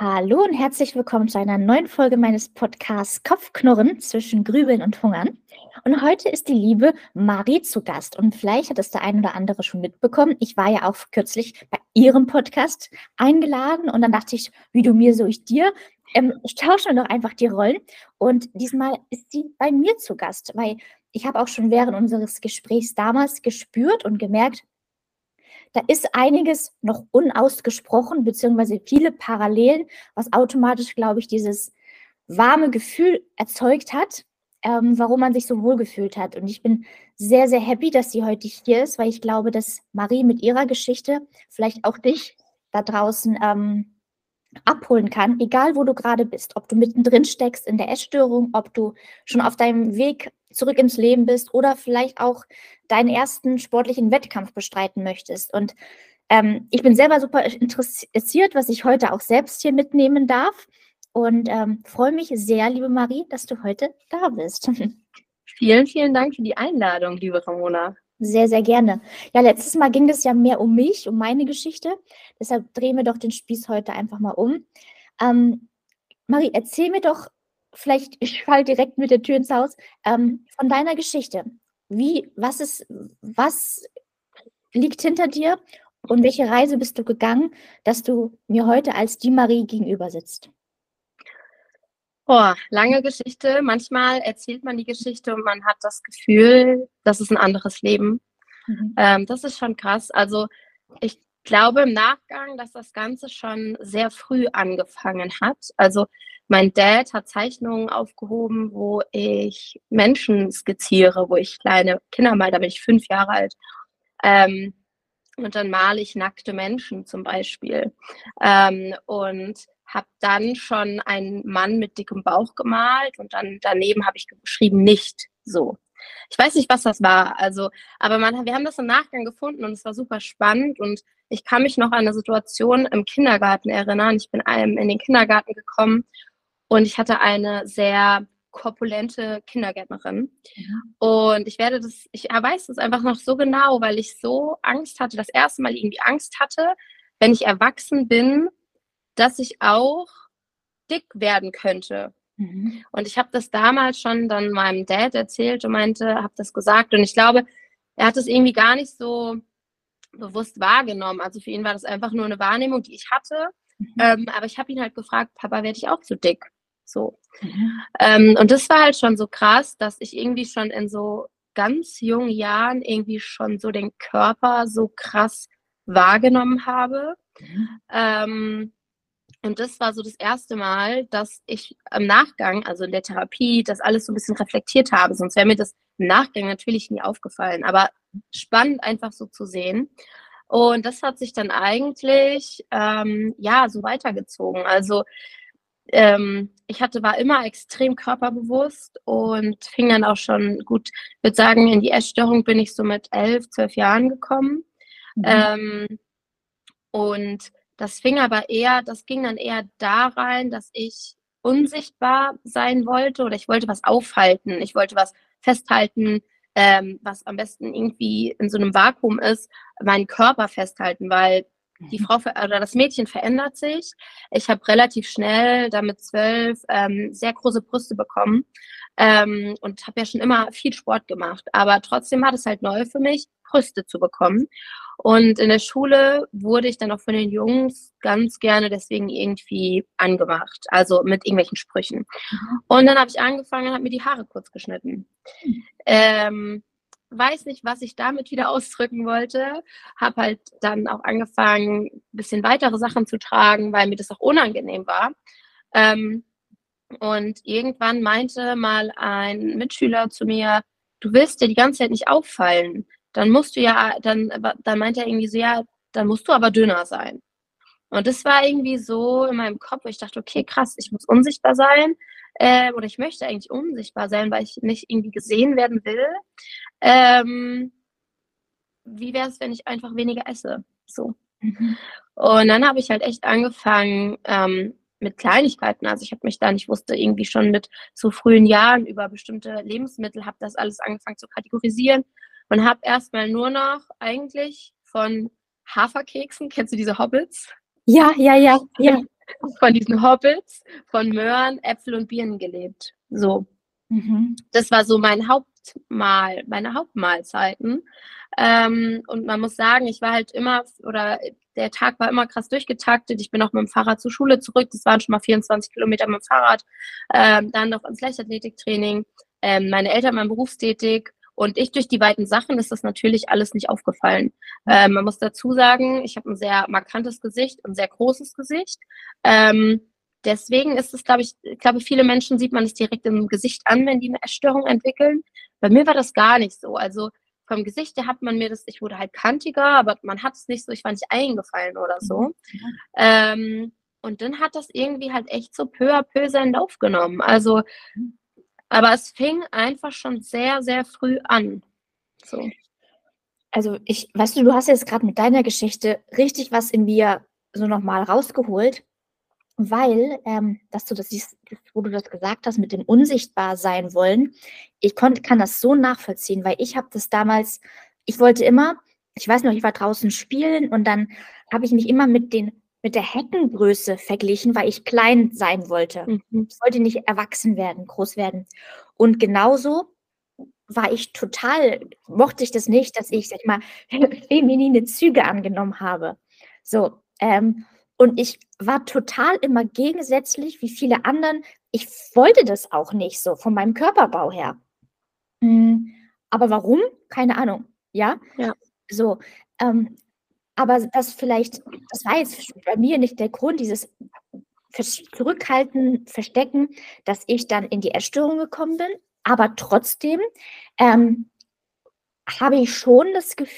Hallo und herzlich willkommen zu einer neuen Folge meines Podcasts Kopfknurren zwischen Grübeln und Hungern. Und heute ist die liebe Marie zu Gast. Und vielleicht hat es der ein oder andere schon mitbekommen. Ich war ja auch kürzlich bei ihrem Podcast eingeladen und dann dachte ich, wie du mir, so ich dir. Ähm, ich tausche doch einfach die Rollen. Und diesmal ist sie bei mir zu Gast, weil ich habe auch schon während unseres Gesprächs damals gespürt und gemerkt, da ist einiges noch unausgesprochen, beziehungsweise viele Parallelen, was automatisch, glaube ich, dieses warme Gefühl erzeugt hat, ähm, warum man sich so wohl gefühlt hat. Und ich bin sehr, sehr happy, dass sie heute hier ist, weil ich glaube, dass Marie mit ihrer Geschichte vielleicht auch dich da draußen ähm, abholen kann, egal wo du gerade bist, ob du mittendrin steckst in der Essstörung, ob du schon auf deinem Weg zurück ins Leben bist oder vielleicht auch deinen ersten sportlichen Wettkampf bestreiten möchtest. Und ähm, ich bin selber super interessiert, was ich heute auch selbst hier mitnehmen darf und ähm, freue mich sehr, liebe Marie, dass du heute da bist. Vielen, vielen Dank für die Einladung, liebe Ramona. Sehr, sehr gerne. Ja, letztes Mal ging es ja mehr um mich, um meine Geschichte. Deshalb drehen wir doch den Spieß heute einfach mal um. Ähm, Marie, erzähl mir doch, vielleicht, ich falle direkt mit der Tür ins Haus, ähm, von deiner Geschichte. Wie, was ist, was liegt hinter dir und welche Reise bist du gegangen, dass du mir heute als die Marie gegenüber sitzt? Boah, lange Geschichte. Manchmal erzählt man die Geschichte und man hat das Gefühl, das ist ein anderes Leben. Mhm. Ähm, das ist schon krass. Also ich glaube im Nachgang, dass das Ganze schon sehr früh angefangen hat. Also mein Dad hat Zeichnungen aufgehoben, wo ich Menschen skizziere, wo ich kleine Kinder mal, da bin ich fünf Jahre alt. Ähm, und dann male ich nackte Menschen zum Beispiel. Ähm, und habe dann schon einen Mann mit dickem Bauch gemalt und dann daneben habe ich geschrieben nicht so. Ich weiß nicht, was das war, also, aber man, wir haben das im Nachgang gefunden und es war super spannend und ich kann mich noch an eine Situation im Kindergarten erinnern. Ich bin in den Kindergarten gekommen und ich hatte eine sehr korpulente Kindergärtnerin. Ja. Und ich werde das, ich weiß das einfach noch so genau, weil ich so Angst hatte, das erste Mal irgendwie Angst hatte, wenn ich erwachsen bin, dass ich auch dick werden könnte. Mhm. Und ich habe das damals schon dann meinem Dad erzählt und meinte, habe das gesagt. Und ich glaube, er hat das irgendwie gar nicht so bewusst wahrgenommen. Also für ihn war das einfach nur eine Wahrnehmung, die ich hatte. Mhm. Ähm, aber ich habe ihn halt gefragt, Papa, werde ich auch zu dick? So. Mhm. Ähm, und das war halt schon so krass, dass ich irgendwie schon in so ganz jungen Jahren irgendwie schon so den Körper so krass wahrgenommen habe. Mhm. Ähm, und das war so das erste Mal, dass ich im Nachgang, also in der Therapie, das alles so ein bisschen reflektiert habe. Sonst wäre mir das im Nachgang natürlich nie aufgefallen. Aber spannend einfach so zu sehen. Und das hat sich dann eigentlich ähm, ja so weitergezogen. Also ähm, ich hatte, war immer extrem körperbewusst und fing dann auch schon gut, ich würde sagen, in die Essstörung bin ich so mit elf, zwölf Jahren gekommen. Mhm. Ähm, und das fing aber eher, das ging dann eher da rein, dass ich unsichtbar sein wollte oder ich wollte was aufhalten, ich wollte was festhalten, ähm, was am besten irgendwie in so einem Vakuum ist, meinen Körper festhalten, weil die mhm. Frau oder das Mädchen verändert sich. Ich habe relativ schnell, damit zwölf, ähm, sehr große Brüste bekommen ähm, und habe ja schon immer viel Sport gemacht. Aber trotzdem war das halt neu für mich, Brüste zu bekommen. Und in der Schule wurde ich dann auch von den Jungs ganz gerne deswegen irgendwie angemacht, also mit irgendwelchen Sprüchen. Und dann habe ich angefangen und habe mir die Haare kurz geschnitten. Ähm, weiß nicht, was ich damit wieder ausdrücken wollte. Habe halt dann auch angefangen, ein bisschen weitere Sachen zu tragen, weil mir das auch unangenehm war. Ähm, und irgendwann meinte mal ein Mitschüler zu mir, du willst dir die ganze Zeit nicht auffallen dann musst du ja, dann, dann meint er irgendwie so, ja, dann musst du aber dünner sein. Und das war irgendwie so in meinem Kopf, wo ich dachte, okay, krass, ich muss unsichtbar sein. Ähm, oder ich möchte eigentlich unsichtbar sein, weil ich nicht irgendwie gesehen werden will. Ähm, wie wäre es, wenn ich einfach weniger esse? So. Mhm. Und dann habe ich halt echt angefangen ähm, mit Kleinigkeiten. Also ich habe mich da nicht wusste irgendwie schon mit so frühen Jahren über bestimmte Lebensmittel, habe das alles angefangen zu kategorisieren und habe erstmal nur noch eigentlich von Haferkeksen, kennst du diese Hobbits? Ja, ja, ja, ja. von diesen Hobbits, von Möhren, Äpfel und Birnen gelebt. So. Mhm. Das war so mein Hauptmahl, meine Hauptmahlzeiten. Ähm, und man muss sagen, ich war halt immer, oder der Tag war immer krass durchgetaktet. Ich bin auch mit dem Fahrrad zur Schule zurück. Das waren schon mal 24 Kilometer mit dem Fahrrad. Ähm, dann noch ins Leichtathletiktraining. Ähm, meine Eltern waren berufstätig. Und ich durch die weiten Sachen ist das natürlich alles nicht aufgefallen. Ähm, man muss dazu sagen, ich habe ein sehr markantes Gesicht, ein sehr großes Gesicht. Ähm, deswegen ist es, glaube ich, ich glaube, viele Menschen sieht man es direkt im Gesicht an, wenn die eine Essstörung entwickeln. Bei mir war das gar nicht so. Also vom Gesicht her hat man mir das, ich wurde halt kantiger, aber man hat es nicht so, ich war nicht eingefallen oder so. Mhm. Ähm, und dann hat das irgendwie halt echt so peu à peu seinen Lauf genommen. Also mhm. Aber es fing einfach schon sehr, sehr früh an. So. Also ich, weißt du, du hast jetzt gerade mit deiner Geschichte richtig was in mir so nochmal rausgeholt, weil, ähm, dass du das wo du das gesagt hast, mit dem unsichtbar sein wollen, ich konnt, kann das so nachvollziehen, weil ich habe das damals, ich wollte immer, ich weiß noch, ich war draußen spielen und dann habe ich mich immer mit den mit der Heckengröße verglichen, weil ich klein sein wollte. Mhm. Ich wollte nicht erwachsen werden, groß werden. Und genauso war ich total, mochte ich das nicht, dass ich, sag ich mal, feminine Züge angenommen habe. So, ähm, und ich war total immer gegensätzlich wie viele anderen. Ich wollte das auch nicht so von meinem Körperbau her. Hm, aber warum? Keine Ahnung. Ja. ja. So. Ähm, aber das vielleicht, das war jetzt bei mir nicht der Grund, dieses Zurückhalten, Verstecken, dass ich dann in die Erstörung gekommen bin. Aber trotzdem ähm, habe ich schon das Gefühl,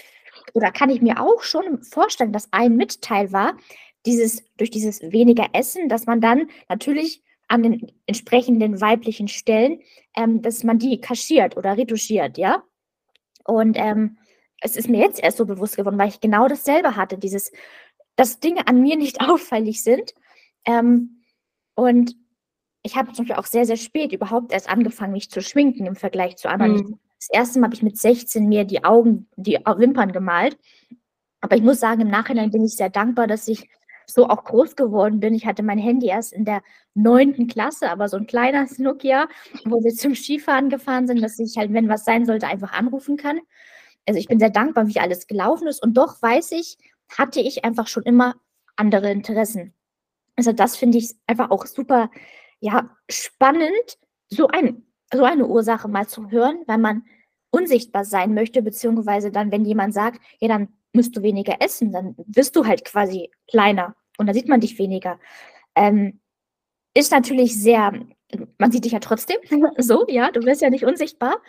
oder kann ich mir auch schon vorstellen, dass ein Mitteil war, dieses, durch dieses weniger Essen, dass man dann natürlich an den entsprechenden weiblichen Stellen, ähm, dass man die kaschiert oder retuschiert, ja. Und ähm, es ist mir jetzt erst so bewusst geworden, weil ich genau dasselbe hatte, dieses, dass Dinge an mir nicht auffällig sind. Ähm, und ich habe zum Beispiel auch sehr, sehr spät überhaupt erst angefangen, mich zu schminken im Vergleich zu anderen. Mhm. Das erste Mal habe ich mit 16 mir die Augen, die Wimpern gemalt. Aber ich muss sagen, im Nachhinein bin ich sehr dankbar, dass ich so auch groß geworden bin. Ich hatte mein Handy erst in der neunten Klasse, aber so ein kleiner Nokia, wo wir zum Skifahren gefahren sind, dass ich halt, wenn was sein sollte, einfach anrufen kann also ich bin sehr dankbar, wie alles gelaufen ist. Und doch weiß ich, hatte ich einfach schon immer andere Interessen. Also das finde ich einfach auch super, ja, spannend, so, ein, so eine Ursache mal zu hören, weil man unsichtbar sein möchte, beziehungsweise dann, wenn jemand sagt, ja, dann musst du weniger essen, dann wirst du halt quasi kleiner und da sieht man dich weniger. Ähm, ist natürlich sehr, man sieht dich ja trotzdem so, ja, du wirst ja nicht unsichtbar,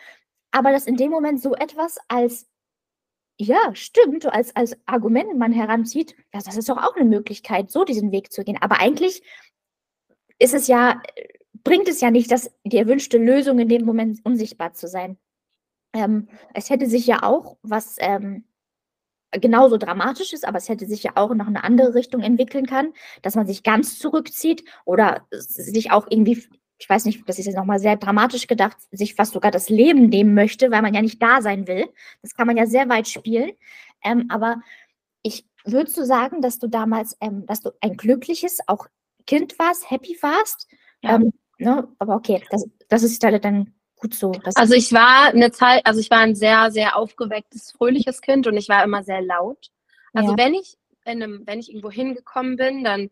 aber dass in dem Moment so etwas als, ja, stimmt, als, als Argument man heranzieht, ja, das ist doch auch eine Möglichkeit, so diesen Weg zu gehen. Aber eigentlich ist es ja, bringt es ja nicht, dass die erwünschte Lösung in dem Moment unsichtbar zu sein. Ähm, es hätte sich ja auch was ähm, genauso dramatisch ist, aber es hätte sich ja auch noch eine andere Richtung entwickeln können, dass man sich ganz zurückzieht oder sich auch irgendwie ich weiß nicht, das ist jetzt nochmal sehr dramatisch gedacht, sich fast sogar das Leben nehmen möchte, weil man ja nicht da sein will. Das kann man ja sehr weit spielen. Ähm, aber ich würdest du sagen, dass du damals, ähm, dass du ein glückliches auch Kind warst, happy warst? Ja. Ähm, ne? Aber okay, das, das ist dann gut so. also ich war eine Zeit, also ich war ein sehr, sehr aufgewecktes, fröhliches Kind und ich war immer sehr laut. Also ja. wenn ich in einem, wenn ich irgendwo hingekommen bin, dann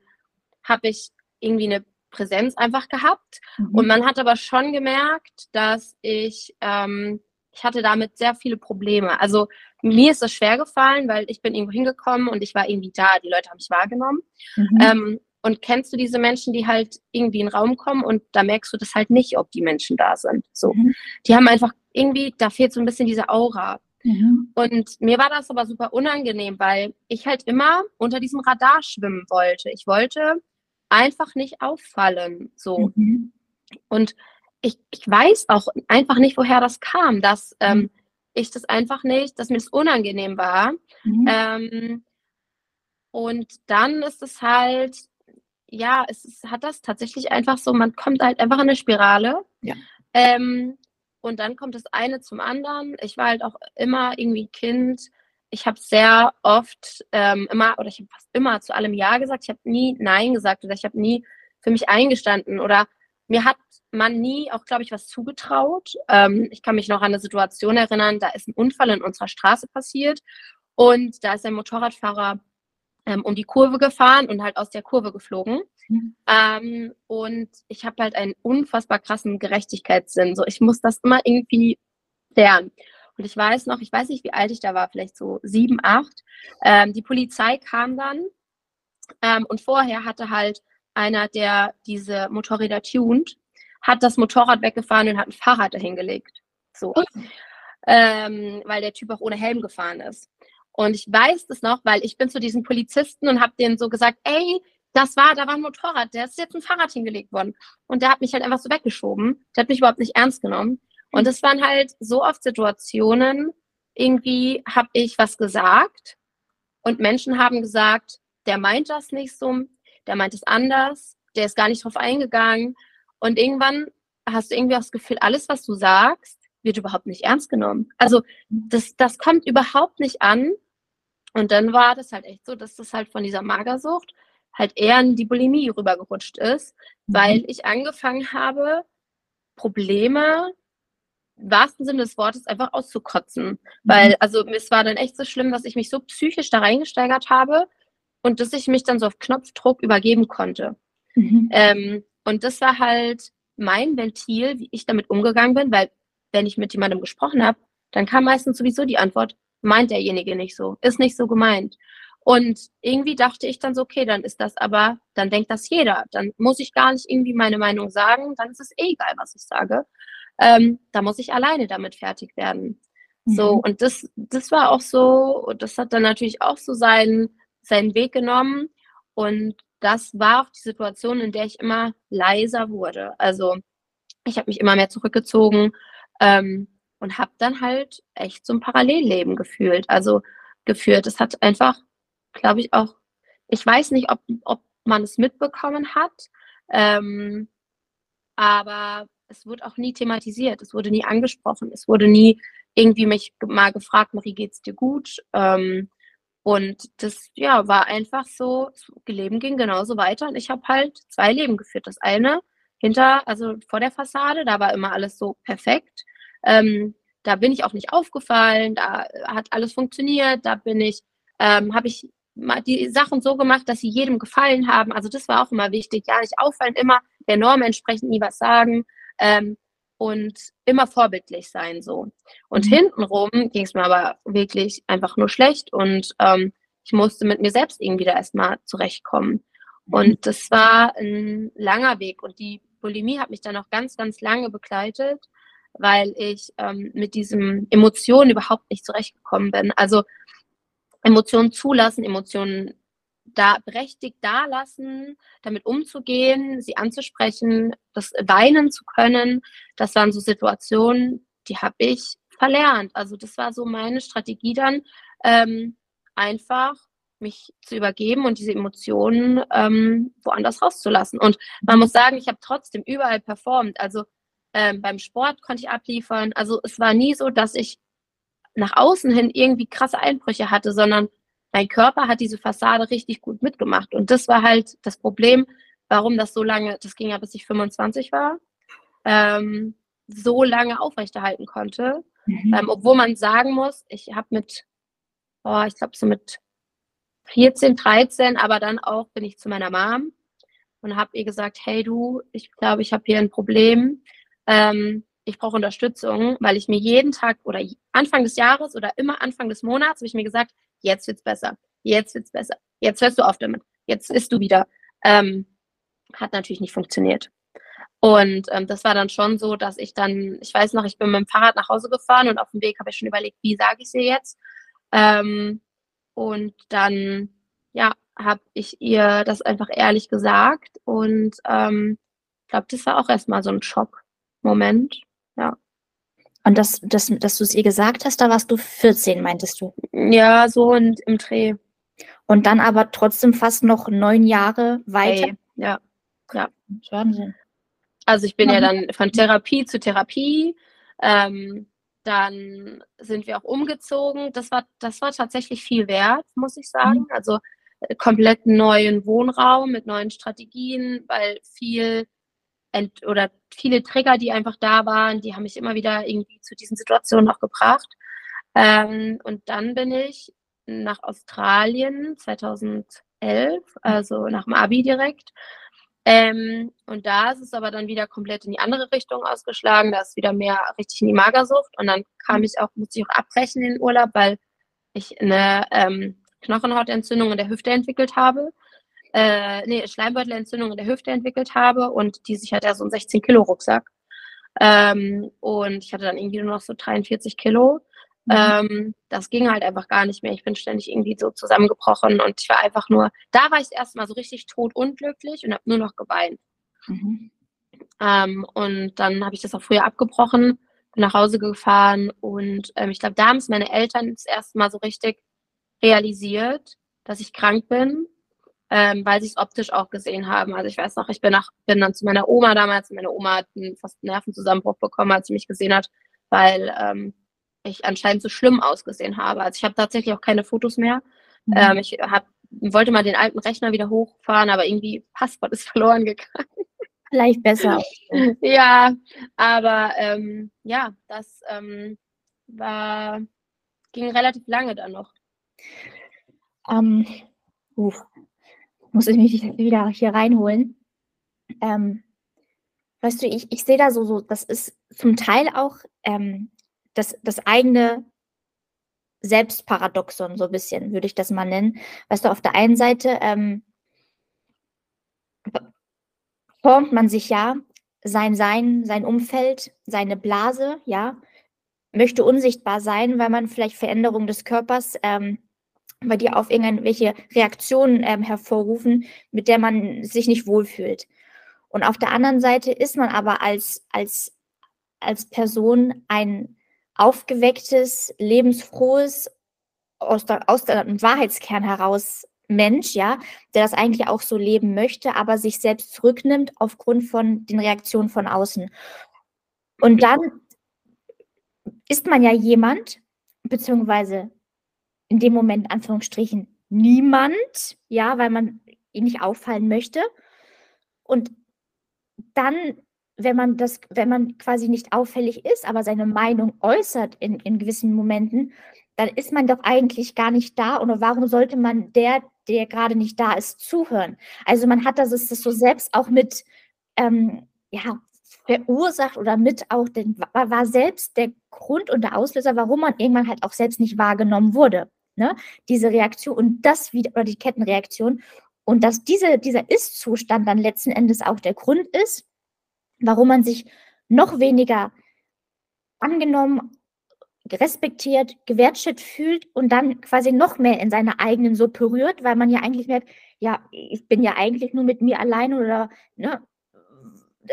habe ich irgendwie eine Präsenz einfach gehabt. Mhm. Und man hat aber schon gemerkt, dass ich, ähm, ich hatte damit sehr viele Probleme. Also mir ist das schwer gefallen, weil ich bin irgendwo hingekommen und ich war irgendwie da. Die Leute haben mich wahrgenommen. Mhm. Ähm, und kennst du diese Menschen, die halt irgendwie in den Raum kommen und da merkst du das halt nicht, ob die Menschen da sind. So, mhm. die haben einfach irgendwie, da fehlt so ein bisschen diese Aura. Mhm. Und mir war das aber super unangenehm, weil ich halt immer unter diesem Radar schwimmen wollte. Ich wollte einfach nicht auffallen. So. Mhm. Und ich, ich weiß auch einfach nicht, woher das kam, dass ähm, mhm. ich das einfach nicht, dass mir das unangenehm war. Mhm. Ähm, und dann ist es halt, ja, es ist, hat das tatsächlich einfach so, man kommt halt einfach in eine Spirale. Ja. Ähm, und dann kommt das eine zum anderen. Ich war halt auch immer irgendwie Kind, ich habe sehr oft ähm, immer, oder ich habe fast immer zu allem Ja gesagt. Ich habe nie Nein gesagt oder ich habe nie für mich eingestanden oder mir hat man nie auch, glaube ich, was zugetraut. Ähm, ich kann mich noch an eine Situation erinnern, da ist ein Unfall in unserer Straße passiert und da ist ein Motorradfahrer ähm, um die Kurve gefahren und halt aus der Kurve geflogen. Mhm. Ähm, und ich habe halt einen unfassbar krassen Gerechtigkeitssinn. So, ich muss das immer irgendwie lernen. Und ich weiß noch, ich weiß nicht, wie alt ich da war, vielleicht so sieben, acht. Ähm, die Polizei kam dann ähm, und vorher hatte halt einer, der diese Motorräder tuned, hat das Motorrad weggefahren und hat ein Fahrrad dahingelegt. So. Ähm, weil der Typ auch ohne Helm gefahren ist. Und ich weiß das noch, weil ich bin zu diesen Polizisten und habe denen so gesagt, ey, das war, da war ein Motorrad, der ist jetzt ein Fahrrad hingelegt worden. Und der hat mich halt einfach so weggeschoben. Der hat mich überhaupt nicht ernst genommen. Und es waren halt so oft Situationen, irgendwie habe ich was gesagt und Menschen haben gesagt, der meint das nicht so, der meint es anders, der ist gar nicht drauf eingegangen. Und irgendwann hast du irgendwie auch das Gefühl, alles, was du sagst, wird überhaupt nicht ernst genommen. Also das, das kommt überhaupt nicht an. Und dann war das halt echt so, dass das halt von dieser Magersucht halt eher in die Bulimie rübergerutscht ist, mhm. weil ich angefangen habe, Probleme wahrsten Sinne des Wortes einfach auszukotzen. Mhm. Weil, also es war dann echt so schlimm, dass ich mich so psychisch da reingesteigert habe und dass ich mich dann so auf Knopfdruck übergeben konnte. Mhm. Ähm, und das war halt mein Ventil, wie ich damit umgegangen bin, weil wenn ich mit jemandem gesprochen habe, dann kam meistens sowieso die Antwort, meint derjenige nicht so, ist nicht so gemeint. Und irgendwie dachte ich dann so, okay, dann ist das aber, dann denkt das jeder. Dann muss ich gar nicht irgendwie meine Meinung sagen, dann ist es eh egal, was ich sage. Ähm, da muss ich alleine damit fertig werden. Mhm. So, und das, das war auch so, und das hat dann natürlich auch so seinen, seinen Weg genommen. Und das war auch die Situation, in der ich immer leiser wurde. Also ich habe mich immer mehr zurückgezogen ähm, und habe dann halt echt so ein Parallelleben gefühlt. Also geführt. Es hat einfach, glaube ich, auch, ich weiß nicht, ob, ob man es mitbekommen hat, ähm, aber es wurde auch nie thematisiert, es wurde nie angesprochen, es wurde nie irgendwie mich mal gefragt, Marie, geht's dir gut? Ähm, und das ja war einfach so, das Leben ging genauso weiter und ich habe halt zwei Leben geführt. Das eine hinter, also vor der Fassade, da war immer alles so perfekt. Ähm, da bin ich auch nicht aufgefallen, da hat alles funktioniert, da bin ich, ähm, habe ich die Sachen so gemacht, dass sie jedem gefallen haben. Also das war auch immer wichtig. Ja, nicht auffallen, immer der Norm entsprechend nie was sagen ähm, und immer vorbildlich sein so. Und mhm. hintenrum ging es mir aber wirklich einfach nur schlecht und ähm, ich musste mit mir selbst irgendwie da erstmal zurechtkommen. Mhm. Und das war ein langer Weg und die Bulimie hat mich dann auch ganz, ganz lange begleitet, weil ich ähm, mit diesen Emotionen überhaupt nicht zurechtgekommen bin. Also Emotionen zulassen, Emotionen da berechtigt da lassen, damit umzugehen, sie anzusprechen, das weinen zu können. Das waren so Situationen, die habe ich verlernt. Also das war so meine Strategie dann, ähm, einfach mich zu übergeben und diese Emotionen ähm, woanders rauszulassen. Und man muss sagen, ich habe trotzdem überall performt. Also ähm, beim Sport konnte ich abliefern. Also es war nie so, dass ich nach außen hin irgendwie krasse Einbrüche hatte, sondern mein Körper hat diese Fassade richtig gut mitgemacht. Und das war halt das Problem, warum das so lange, das ging ja bis ich 25 war, ähm, so lange aufrechterhalten konnte. Mhm. Ähm, obwohl man sagen muss, ich habe mit, oh, ich glaube so mit 14, 13, aber dann auch bin ich zu meiner Mom und habe ihr gesagt, hey du, ich glaube, ich habe hier ein Problem. Ähm, ich brauche Unterstützung, weil ich mir jeden Tag oder Anfang des Jahres oder immer Anfang des Monats habe ich mir gesagt, jetzt wird's besser, jetzt wird's besser, jetzt hörst du auf damit, jetzt isst du wieder. Ähm, hat natürlich nicht funktioniert. Und ähm, das war dann schon so, dass ich dann, ich weiß noch, ich bin mit dem Fahrrad nach Hause gefahren und auf dem Weg habe ich schon überlegt, wie sage ich sie jetzt. Ähm, und dann, ja, habe ich ihr das einfach ehrlich gesagt. Und ähm, ich glaube, das war auch erstmal so ein Schockmoment. Und das, das, dass du es ihr gesagt hast, da warst du 14, meintest du? Ja, so und im Dreh. Und dann aber trotzdem fast noch neun Jahre weiter. Hey, ja, ja. Wahnsinn. Also ich bin mhm. ja dann von Therapie zu Therapie. Ähm, dann sind wir auch umgezogen. Das war, das war tatsächlich viel wert, muss ich sagen. Mhm. Also äh, komplett neuen Wohnraum mit neuen Strategien, weil viel ent oder viele Trigger, die einfach da waren, die haben mich immer wieder irgendwie zu diesen Situationen noch gebracht. Ähm, und dann bin ich nach Australien 2011, also nach dem Abi direkt. Ähm, und da ist es aber dann wieder komplett in die andere Richtung ausgeschlagen. Da ist wieder mehr richtig in die Magersucht. Und dann kam ich auch, musste ich auch abbrechen in den Urlaub, weil ich eine ähm, Knochenhautentzündung in der Hüfte entwickelt habe. Äh, nee, Schleimbeutelentzündung in der Hüfte entwickelt habe und die sich hat ja so einen 16 Kilo Rucksack. Ähm, und ich hatte dann irgendwie nur noch so 43 Kilo. Mhm. Ähm, das ging halt einfach gar nicht mehr. Ich bin ständig irgendwie so zusammengebrochen und ich war einfach nur, da war ich erstmal so richtig tot unglücklich und habe nur noch geweint. Mhm. Ähm, und dann habe ich das auch früher abgebrochen, bin nach Hause gefahren und ähm, ich glaube, da haben es meine Eltern das erste Mal so richtig realisiert, dass ich krank bin, ähm, weil sie es optisch auch gesehen haben. Also ich weiß noch, ich bin, nach, bin dann zu meiner Oma damals, meine Oma hat einen fast Nervenzusammenbruch bekommen, als sie mich gesehen hat, weil ähm, ich anscheinend so schlimm ausgesehen habe. Also ich habe tatsächlich auch keine Fotos mehr. Mhm. Ähm, ich hab, wollte mal den alten Rechner wieder hochfahren, aber irgendwie Passwort ist verloren gegangen. Vielleicht besser. ja, aber ähm, ja, das ähm, war, ging relativ lange dann noch. Ähm, uf, muss ich mich wieder hier reinholen. Ähm, weißt du, ich, ich sehe da so, so, das ist zum Teil auch ähm, das, das eigene Selbstparadoxon, so ein bisschen, würde ich das mal nennen. Weißt du, auf der einen Seite ähm, formt man sich ja sein Sein, sein Umfeld, seine Blase, ja, möchte unsichtbar sein, weil man vielleicht Veränderungen des Körpers ähm, bei dir auf irgendwelche Reaktionen ähm, hervorrufen, mit der man sich nicht wohlfühlt. Und auf der anderen Seite ist man aber als, als, als Person ein aufgewecktes, lebensfrohes, aus der, aus der Wahrheitskern heraus Mensch, ja, der das eigentlich auch so leben möchte, aber sich selbst zurücknimmt aufgrund von den Reaktionen von außen. Und dann ist man ja jemand, beziehungsweise in dem Moment, Anführungsstrichen, niemand, ja, weil man ihn nicht auffallen möchte. Und dann wenn man das, wenn man quasi nicht auffällig ist, aber seine Meinung äußert in, in gewissen Momenten, dann ist man doch eigentlich gar nicht da. Oder warum sollte man der, der gerade nicht da ist, zuhören? Also man hat das, das so selbst auch mit ähm, ja, verursacht oder mit auch den, war selbst der Grund und der Auslöser, warum man irgendwann halt auch selbst nicht wahrgenommen wurde. Ne? Diese Reaktion und das wieder, oder die Kettenreaktion. Und dass diese, dieser Ist-Zustand dann letzten Endes auch der Grund ist, warum man sich noch weniger angenommen, respektiert, gewertschätzt fühlt und dann quasi noch mehr in seiner eigenen Suppe rührt, weil man ja eigentlich merkt, ja, ich bin ja eigentlich nur mit mir allein oder ne,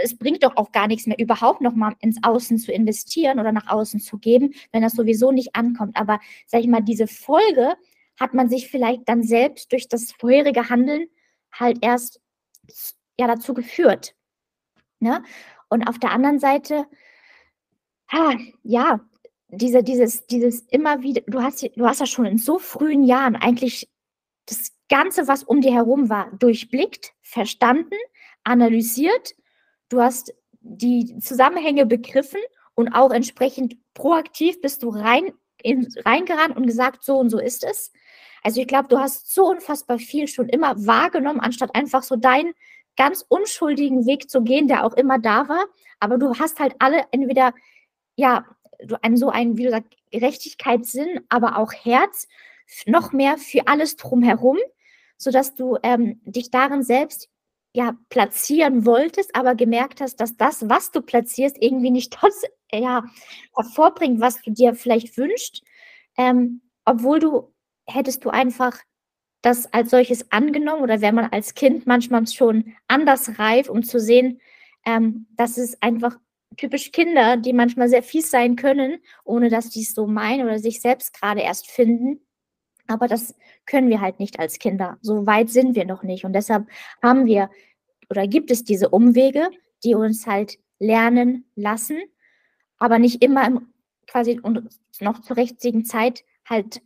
es bringt doch auch gar nichts mehr, überhaupt noch mal ins Außen zu investieren oder nach außen zu geben, wenn das sowieso nicht ankommt. Aber sag ich mal, diese Folge hat man sich vielleicht dann selbst durch das vorherige Handeln halt erst ja dazu geführt. Ne? Und auf der anderen Seite, ha, ja, diese, dieses, dieses immer wieder, du hast, du hast ja schon in so frühen Jahren eigentlich das Ganze, was um dir herum war, durchblickt, verstanden, analysiert. Du hast die Zusammenhänge begriffen und auch entsprechend proaktiv bist du rein, in, reingerannt und gesagt, so und so ist es. Also ich glaube, du hast so unfassbar viel schon immer wahrgenommen, anstatt einfach so dein ganz unschuldigen Weg zu gehen, der auch immer da war. Aber du hast halt alle entweder, ja, so einen, wie du sagst, Gerechtigkeitssinn, aber auch Herz, noch mehr für alles drumherum, sodass du ähm, dich darin selbst ja platzieren wolltest, aber gemerkt hast, dass das, was du platzierst, irgendwie nicht das ja, hervorbringt, was du dir vielleicht wünschst, ähm, obwohl du hättest du einfach das als solches angenommen oder wäre man als Kind manchmal schon anders reif, um zu sehen, ähm, dass es einfach typisch Kinder, die manchmal sehr fies sein können, ohne dass die es so meinen oder sich selbst gerade erst finden. Aber das können wir halt nicht als Kinder. So weit sind wir noch nicht. Und deshalb haben wir oder gibt es diese Umwege, die uns halt lernen lassen, aber nicht immer im quasi und noch zur richtigen Zeit halt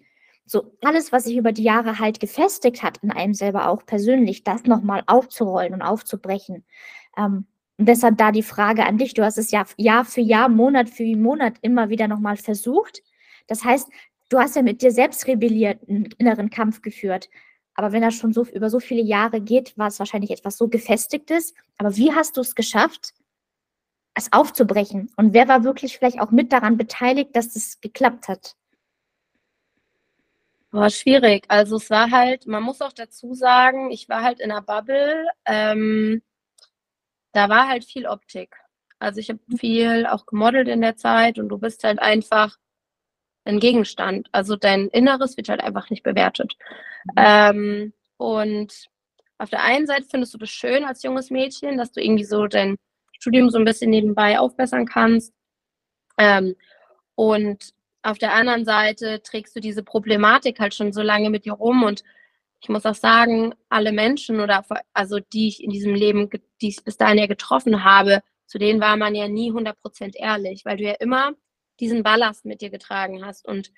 so alles, was sich über die Jahre halt gefestigt hat in einem selber auch persönlich, das nochmal aufzurollen und aufzubrechen. Ähm, und deshalb da die Frage an dich. Du hast es ja Jahr für Jahr, Monat für Monat immer wieder nochmal versucht. Das heißt, du hast ja mit dir selbst rebelliert, einen inneren Kampf geführt. Aber wenn das schon so über so viele Jahre geht, war es wahrscheinlich etwas so gefestigtes. Aber wie hast du es geschafft, es aufzubrechen? Und wer war wirklich vielleicht auch mit daran beteiligt, dass das geklappt hat? Boah, schwierig. Also es war halt, man muss auch dazu sagen, ich war halt in einer Bubble. Ähm, da war halt viel Optik. Also ich habe viel auch gemodelt in der Zeit und du bist halt einfach ein Gegenstand. Also dein Inneres wird halt einfach nicht bewertet. Mhm. Ähm, und auf der einen Seite findest du das schön als junges Mädchen, dass du irgendwie so dein Studium so ein bisschen nebenbei aufbessern kannst. Ähm, und auf der anderen Seite trägst du diese Problematik halt schon so lange mit dir rum und ich muss auch sagen, alle Menschen oder also die ich in diesem Leben, die ich bis dahin ja getroffen habe, zu denen war man ja nie 100% ehrlich, weil du ja immer diesen Ballast mit dir getragen hast. Und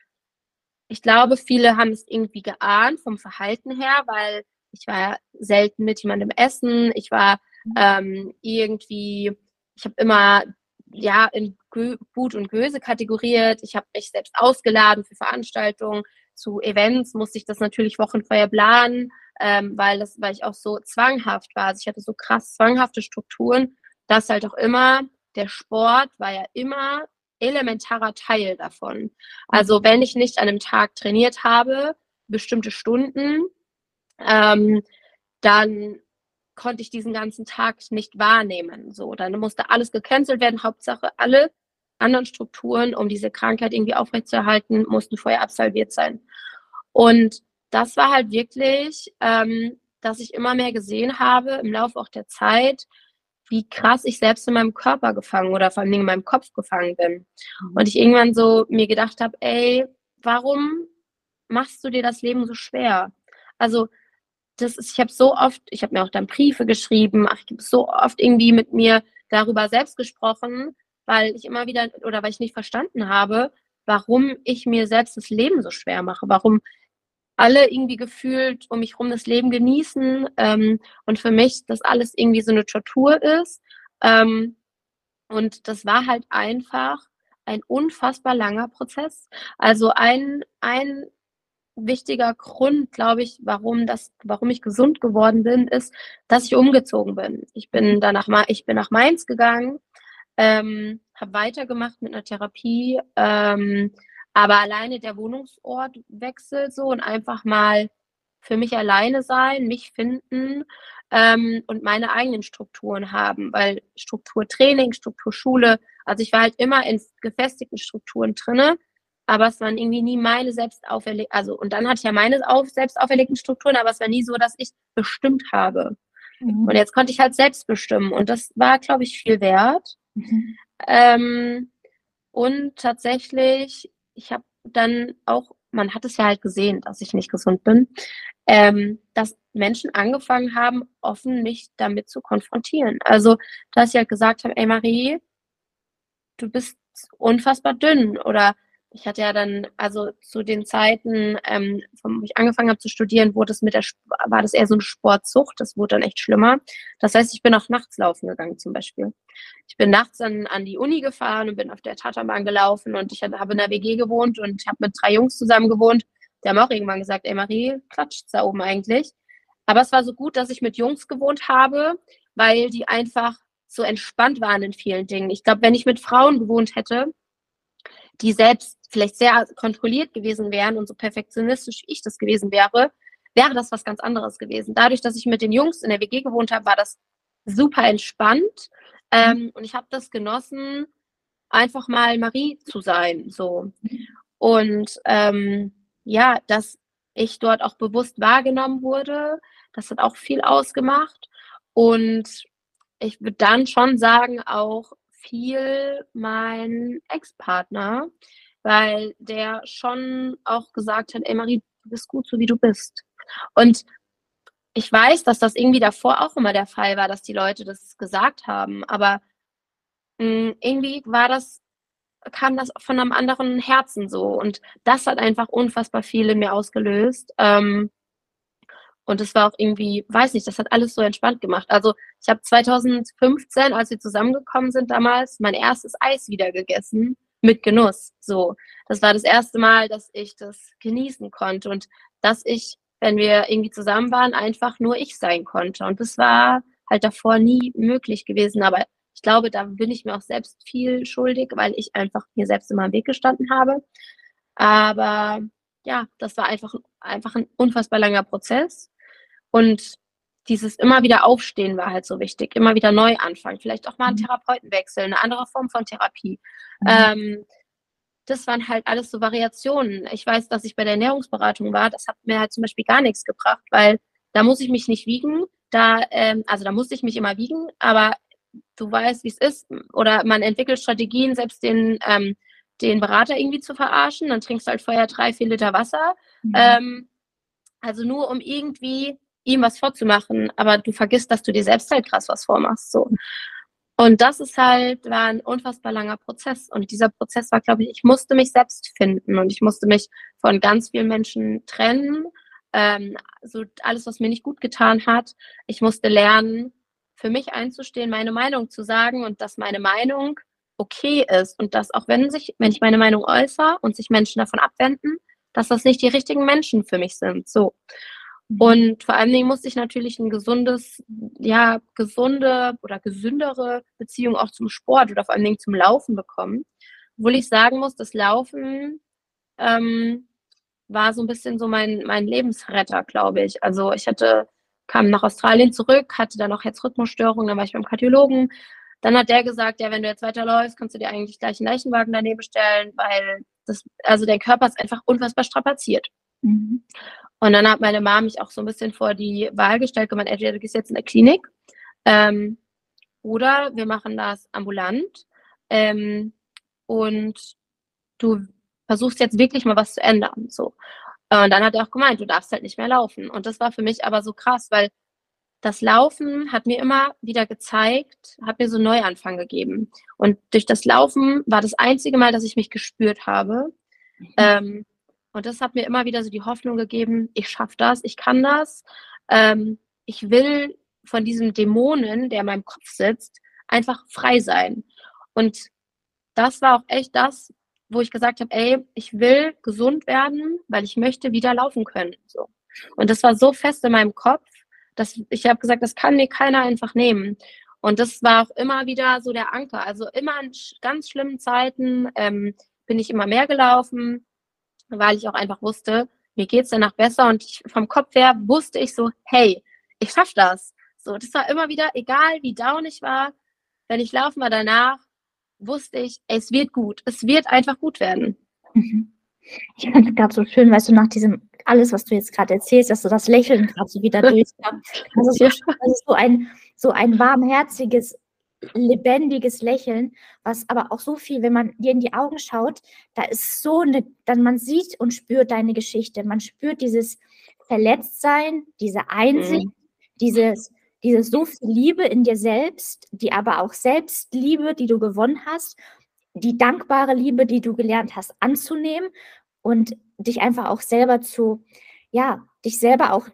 ich glaube, viele haben es irgendwie geahnt vom Verhalten her, weil ich war ja selten mit jemandem essen. Ich war mhm. ähm, irgendwie, ich habe immer ja in Gut und Böse kategoriert. Ich habe mich selbst ausgeladen für Veranstaltungen, zu Events musste ich das natürlich Wochen vorher planen, ähm, weil das, weil ich auch so zwanghaft war. Also ich hatte so krass zwanghafte Strukturen, dass halt auch immer der Sport war ja immer elementarer Teil davon. Also wenn ich nicht an einem Tag trainiert habe, bestimmte Stunden, ähm, dann konnte ich diesen ganzen Tag nicht wahrnehmen. So, dann musste alles gecancelt werden. Hauptsache alle anderen Strukturen, um diese Krankheit irgendwie aufrechtzuerhalten, mussten vorher absolviert sein. Und das war halt wirklich, ähm, dass ich immer mehr gesehen habe im Laufe auch der Zeit, wie krass ich selbst in meinem Körper gefangen oder vor allem in meinem Kopf gefangen bin. Mhm. Und ich irgendwann so mir gedacht habe, ey, warum machst du dir das Leben so schwer? Also das ist, ich habe so oft, ich habe mir auch dann Briefe geschrieben, ach, ich habe so oft irgendwie mit mir darüber selbst gesprochen, weil ich immer wieder oder weil ich nicht verstanden habe, warum ich mir selbst das Leben so schwer mache, warum alle irgendwie gefühlt um mich herum das Leben genießen ähm, und für mich das alles irgendwie so eine Tortur ist. Ähm, und das war halt einfach ein unfassbar langer Prozess. Also ein, ein wichtiger Grund, glaube ich, warum das, warum ich gesund geworden bin, ist, dass ich umgezogen bin. Ich bin danach ich bin nach Mainz gegangen ähm, habe weitergemacht mit einer Therapie, ähm, aber alleine der Wohnungsortwechsel so und einfach mal für mich alleine sein, mich finden ähm, und meine eigenen Strukturen haben, weil Strukturtraining, Strukturschule, also ich war halt immer in gefestigten Strukturen drinne, aber es waren irgendwie nie meine selbst auferlegten, also und dann hatte ich ja meine auf, selbst auferlegten Strukturen, aber es war nie so, dass ich bestimmt habe. Mhm. Und jetzt konnte ich halt selbst bestimmen und das war, glaube ich, viel wert. Mhm. Ähm, und tatsächlich, ich habe dann auch, man hat es ja halt gesehen, dass ich nicht gesund bin, ähm, dass Menschen angefangen haben, offen mich damit zu konfrontieren. Also, dass sie halt gesagt haben, ey Marie, du bist unfassbar dünn oder ich hatte ja dann, also zu den Zeiten, ähm, wo ich angefangen habe zu studieren, wurde es mit der, war das eher so eine Sportsucht. Das wurde dann echt schlimmer. Das heißt, ich bin auch nachts laufen gegangen zum Beispiel. Ich bin nachts dann an die Uni gefahren und bin auf der Tatanbahn gelaufen und ich habe in der WG gewohnt und habe mit drei Jungs zusammen gewohnt. Die haben auch irgendwann gesagt, ey Marie, klatscht da oben eigentlich. Aber es war so gut, dass ich mit Jungs gewohnt habe, weil die einfach so entspannt waren in vielen Dingen. Ich glaube, wenn ich mit Frauen gewohnt hätte, die selbst vielleicht sehr kontrolliert gewesen wären und so perfektionistisch wie ich das gewesen wäre, wäre das was ganz anderes gewesen. Dadurch, dass ich mit den Jungs in der WG gewohnt habe, war das super entspannt ähm, und ich habe das genossen, einfach mal Marie zu sein. So. Und ähm, ja, dass ich dort auch bewusst wahrgenommen wurde, das hat auch viel ausgemacht. Und ich würde dann schon sagen, auch viel mein Ex-Partner, weil der schon auch gesagt hat, ey Marie, du bist gut so wie du bist. Und ich weiß, dass das irgendwie davor auch immer der Fall war, dass die Leute das gesagt haben, aber mh, hm, irgendwie war das kam das von einem anderen Herzen so. Und das hat einfach unfassbar viel in mir ausgelöst. Ähm, und es war auch irgendwie, weiß nicht, das hat alles so entspannt gemacht. Also ich habe 2015, als wir zusammengekommen sind damals, mein erstes Eis wieder gegessen mit Genuss. So, das war das erste Mal, dass ich das genießen konnte und dass ich, wenn wir irgendwie zusammen waren, einfach nur ich sein konnte. Und das war halt davor nie möglich gewesen. Aber ich glaube, da bin ich mir auch selbst viel schuldig, weil ich einfach mir selbst immer im Weg gestanden habe. Aber ja, das war einfach, einfach ein unfassbar langer Prozess. Und dieses immer wieder Aufstehen war halt so wichtig, immer wieder neu anfangen, vielleicht auch mal einen mhm. Therapeuten wechseln, eine andere Form von Therapie. Mhm. Ähm, das waren halt alles so Variationen. Ich weiß, dass ich bei der Ernährungsberatung war, das hat mir halt zum Beispiel gar nichts gebracht, weil da muss ich mich nicht wiegen, da, ähm, also da musste ich mich immer wiegen, aber du weißt, wie es ist, oder man entwickelt Strategien, selbst den, ähm, den Berater irgendwie zu verarschen, dann trinkst du halt vorher drei, vier Liter Wasser. Mhm. Ähm, also nur um irgendwie ihm was vorzumachen, aber du vergisst, dass du dir selbst halt krass was vormachst. So. Und das ist halt, war ein unfassbar langer Prozess. Und dieser Prozess war, glaube ich, ich musste mich selbst finden und ich musste mich von ganz vielen Menschen trennen. Ähm, so alles, was mir nicht gut getan hat. Ich musste lernen, für mich einzustehen, meine Meinung zu sagen und dass meine Meinung okay ist und dass auch wenn sich, wenn ich meine Meinung äußere und sich Menschen davon abwenden, dass das nicht die richtigen Menschen für mich sind. So. Mhm. Und vor allen Dingen musste ich natürlich ein gesundes, ja, gesunde oder gesündere Beziehung auch zum Sport oder vor allen Dingen zum Laufen bekommen. Obwohl ich sagen muss, das Laufen ähm, war so ein bisschen so mein, mein Lebensretter, glaube ich. Also ich hatte, kam nach Australien zurück, hatte dann noch Herzrhythmusstörungen, dann war ich beim Kardiologen. Dann hat der gesagt, ja, wenn du jetzt weiterläufst, kannst du dir eigentlich gleich einen Leichenwagen daneben stellen, weil das, also dein Körper ist einfach unfassbar strapaziert. Mhm. Und dann hat meine Mama mich auch so ein bisschen vor die Wahl gestellt, gemeint, entweder du gehst jetzt in der Klinik ähm, oder wir machen das ambulant ähm, und du versuchst jetzt wirklich mal was zu ändern. So. Und dann hat er auch gemeint, du darfst halt nicht mehr laufen. Und das war für mich aber so krass, weil das Laufen hat mir immer wieder gezeigt, hat mir so einen Neuanfang gegeben. Und durch das Laufen war das einzige Mal, dass ich mich gespürt habe. Mhm. Ähm, und das hat mir immer wieder so die Hoffnung gegeben, ich schaffe das, ich kann das. Ähm, ich will von diesem Dämonen, der in meinem Kopf sitzt, einfach frei sein. Und das war auch echt das, wo ich gesagt habe, ey, ich will gesund werden, weil ich möchte wieder laufen können. So. Und das war so fest in meinem Kopf, dass ich habe gesagt, das kann mir keiner einfach nehmen. Und das war auch immer wieder so der Anker. Also immer in ganz schlimmen Zeiten ähm, bin ich immer mehr gelaufen, weil ich auch einfach wusste, mir geht es danach besser und ich, vom Kopf her wusste ich so, hey, ich schaffe das. So, das war immer wieder, egal wie down ich war, wenn ich laufen war danach, wusste ich, ey, es wird gut. Es wird einfach gut werden. Mhm. Ich fand es gerade so schön, weißt du, nach diesem, alles, was du jetzt gerade erzählst, dass du das Lächeln gerade so wieder durchkam. Das ist so, das ist so ein, so ein warmherziges, lebendiges Lächeln, was aber auch so viel, wenn man dir in die Augen schaut, da ist so eine, dann man sieht und spürt deine Geschichte. Man spürt dieses Verletztsein, diese Einsicht, mhm. dieses, diese so viel Liebe in dir selbst, die aber auch Selbstliebe, die du gewonnen hast, die dankbare Liebe, die du gelernt hast, anzunehmen und dich einfach auch selber zu, ja, dich selber auch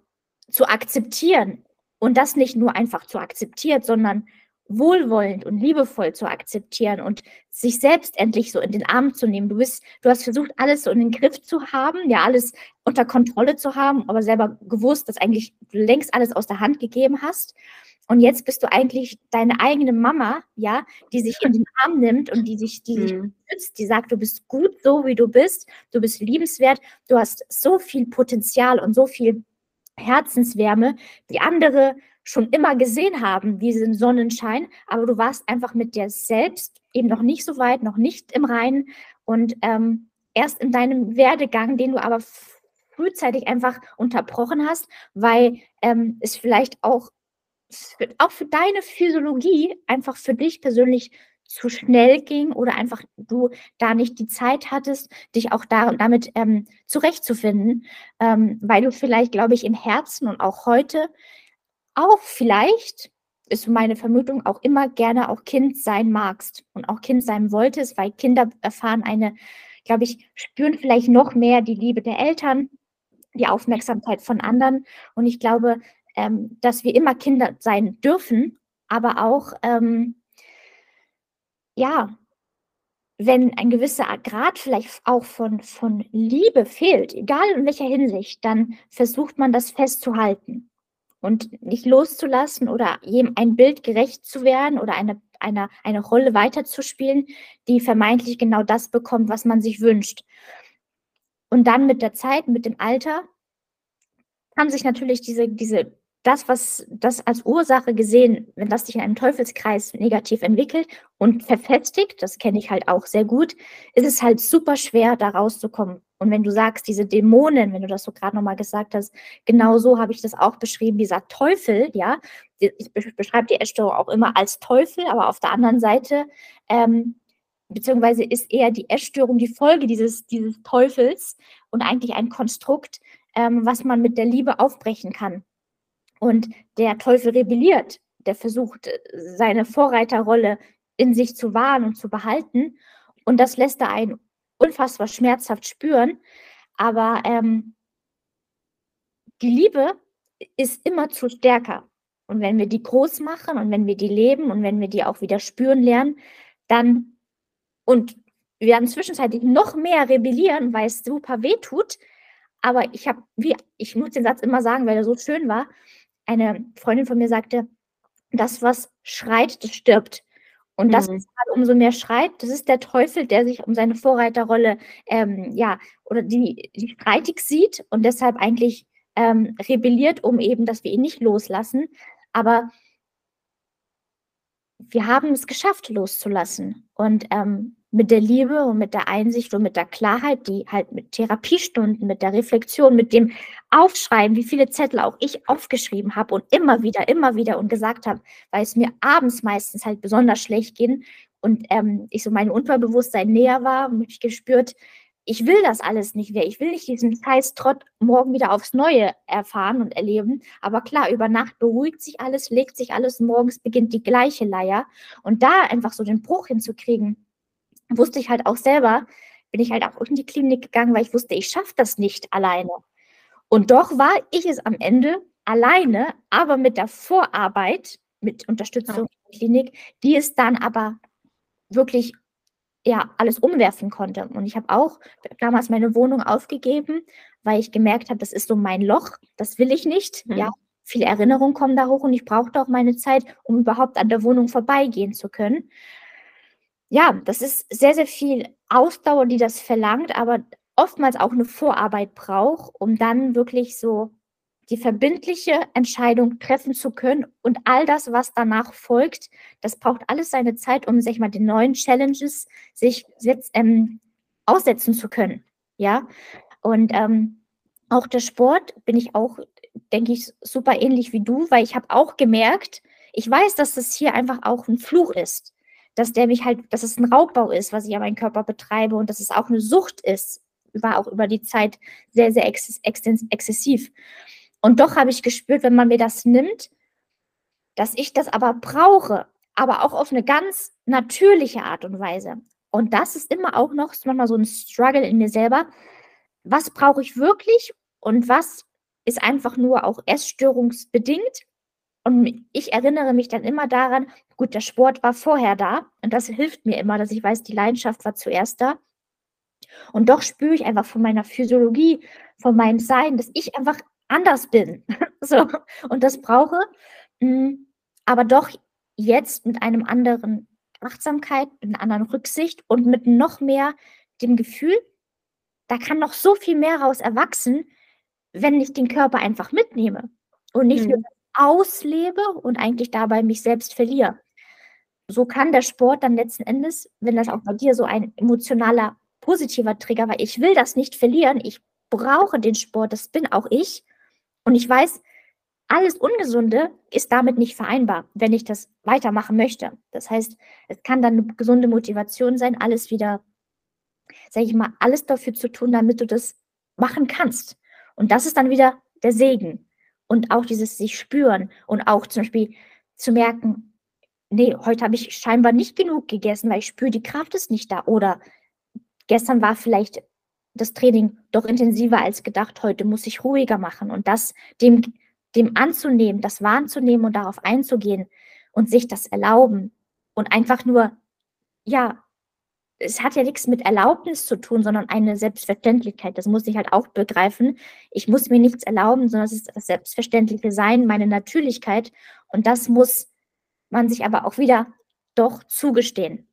zu akzeptieren. Und das nicht nur einfach zu akzeptieren, sondern wohlwollend und liebevoll zu akzeptieren und sich selbst endlich so in den Arm zu nehmen. Du bist, du hast versucht, alles so in den Griff zu haben, ja, alles unter Kontrolle zu haben, aber selber gewusst, dass eigentlich du längst alles aus der Hand gegeben hast. Und jetzt bist du eigentlich deine eigene Mama, ja, die sich in den Arm nimmt und die sich, die sich mhm. schützt, die sagt, du bist gut so, wie du bist, du bist liebenswert, du hast so viel Potenzial und so viel Herzenswärme, die andere schon immer gesehen haben, diesen Sonnenschein, aber du warst einfach mit dir selbst eben noch nicht so weit, noch nicht im Reinen. Und ähm, erst in deinem Werdegang, den du aber frühzeitig einfach unterbrochen hast, weil ähm, es vielleicht auch, für, auch für deine Physiologie einfach für dich persönlich zu schnell ging oder einfach du da nicht die Zeit hattest, dich auch da, damit ähm, zurechtzufinden, ähm, weil du vielleicht, glaube ich, im Herzen und auch heute auch vielleicht ist meine Vermutung, auch immer gerne auch Kind sein magst und auch Kind sein wolltest, weil Kinder erfahren eine, glaube ich, spüren vielleicht noch mehr die Liebe der Eltern, die Aufmerksamkeit von anderen. Und ich glaube, ähm, dass wir immer Kinder sein dürfen, aber auch, ähm, ja, wenn ein gewisser Grad vielleicht auch von, von Liebe fehlt, egal in welcher Hinsicht, dann versucht man das festzuhalten und nicht loszulassen oder jedem ein Bild gerecht zu werden oder eine, eine, eine Rolle weiterzuspielen, die vermeintlich genau das bekommt, was man sich wünscht. Und dann mit der Zeit, mit dem Alter, kann sich natürlich diese, diese das, was das als Ursache gesehen, wenn das sich in einem Teufelskreis negativ entwickelt und verfestigt, das kenne ich halt auch sehr gut, ist es halt super schwer, da rauszukommen. Und wenn du sagst, diese Dämonen, wenn du das so gerade nochmal gesagt hast, genau so habe ich das auch beschrieben, dieser Teufel, ja, ich beschreibe die Essstörung auch immer als Teufel, aber auf der anderen Seite, ähm, beziehungsweise ist eher die Essstörung die Folge dieses, dieses Teufels und eigentlich ein Konstrukt, ähm, was man mit der Liebe aufbrechen kann. Und der Teufel rebelliert, der versucht, äh, seine Vorreiterrolle in sich zu wahren und zu behalten. Und das lässt er einen unfassbar schmerzhaft spüren. Aber ähm, die Liebe ist immer zu stärker. Und wenn wir die groß machen und wenn wir die leben und wenn wir die auch wieder spüren lernen, dann und wir werden zwischenzeitlich noch mehr rebellieren, weil es super weh tut. Aber ich habe, wie, ich muss den Satz immer sagen, weil er so schön war, eine Freundin von mir sagte, das, was schreit, das stirbt. Und das, mhm. umso mehr schreit, das ist der Teufel, der sich um seine Vorreiterrolle, ähm, ja, oder die, die streitig sieht und deshalb eigentlich ähm, rebelliert, um eben, dass wir ihn nicht loslassen. Aber wir haben es geschafft, loszulassen. Und ähm, mit der Liebe und mit der Einsicht und mit der Klarheit, die halt mit Therapiestunden, mit der Reflexion, mit dem Aufschreiben, wie viele Zettel auch ich aufgeschrieben habe und immer wieder, immer wieder und gesagt habe, weil es mir abends meistens halt besonders schlecht ging und ähm, ich so mein Unterbewusstsein näher war und ich gespürt, ich will das alles nicht mehr. Ich will nicht diesen scheiß Trott morgen wieder aufs Neue erfahren und erleben. Aber klar, über Nacht beruhigt sich alles, legt sich alles, morgens beginnt die gleiche Leier. Und da einfach so den Bruch hinzukriegen, wusste ich halt auch selber, bin ich halt auch in die Klinik gegangen, weil ich wusste, ich schaffe das nicht alleine. Und doch war ich es am Ende alleine, aber mit der Vorarbeit, mit Unterstützung ja. der Klinik, die es dann aber wirklich ja alles umwerfen konnte. Und ich habe auch damals meine Wohnung aufgegeben, weil ich gemerkt habe, das ist so mein Loch, das will ich nicht. Mhm. Ja, viele Erinnerungen kommen da hoch und ich brauchte auch meine Zeit, um überhaupt an der Wohnung vorbeigehen zu können ja, das ist sehr, sehr viel Ausdauer, die das verlangt, aber oftmals auch eine Vorarbeit braucht, um dann wirklich so die verbindliche Entscheidung treffen zu können und all das, was danach folgt, das braucht alles seine Zeit, um sich mal den neuen Challenges sich jetzt, ähm, aussetzen zu können. Ja, und ähm, auch der Sport bin ich auch, denke ich, super ähnlich wie du, weil ich habe auch gemerkt, ich weiß, dass das hier einfach auch ein Fluch ist dass der mich halt, dass es ein Raubbau ist, was ich an meinem Körper betreibe und dass es auch eine Sucht ist, war auch über die Zeit sehr, sehr ex exzessiv. Und doch habe ich gespürt, wenn man mir das nimmt, dass ich das aber brauche, aber auch auf eine ganz natürliche Art und Weise. Und das ist immer auch noch manchmal so ein Struggle in mir selber. Was brauche ich wirklich und was ist einfach nur auch essstörungsbedingt und ich erinnere mich dann immer daran, gut, der Sport war vorher da und das hilft mir immer, dass ich weiß, die Leidenschaft war zuerst da. Und doch spüre ich einfach von meiner Physiologie, von meinem Sein, dass ich einfach anders bin. so, und das brauche. Mm, aber doch jetzt mit einem anderen Achtsamkeit, mit einer anderen Rücksicht und mit noch mehr dem Gefühl, da kann noch so viel mehr raus erwachsen, wenn ich den Körper einfach mitnehme und nicht mhm. nur auslebe und eigentlich dabei mich selbst verliere. So kann der Sport dann letzten Endes, wenn das auch bei dir so ein emotionaler, positiver Trigger war, ich will das nicht verlieren, ich brauche den Sport, das bin auch ich. Und ich weiß, alles Ungesunde ist damit nicht vereinbar, wenn ich das weitermachen möchte. Das heißt, es kann dann eine gesunde Motivation sein, alles wieder, sage ich mal, alles dafür zu tun, damit du das machen kannst. Und das ist dann wieder der Segen und auch dieses sich spüren und auch zum Beispiel zu merken, nee, heute habe ich scheinbar nicht genug gegessen, weil ich spüre, die Kraft ist nicht da. Oder gestern war vielleicht das Training doch intensiver als gedacht, heute muss ich ruhiger machen. Und das dem, dem anzunehmen, das wahrzunehmen und darauf einzugehen und sich das erlauben und einfach nur, ja, es hat ja nichts mit Erlaubnis zu tun, sondern eine Selbstverständlichkeit. Das muss ich halt auch begreifen. Ich muss mir nichts erlauben, sondern es ist das selbstverständliche Sein, meine Natürlichkeit. Und das muss man sich aber auch wieder doch zugestehen.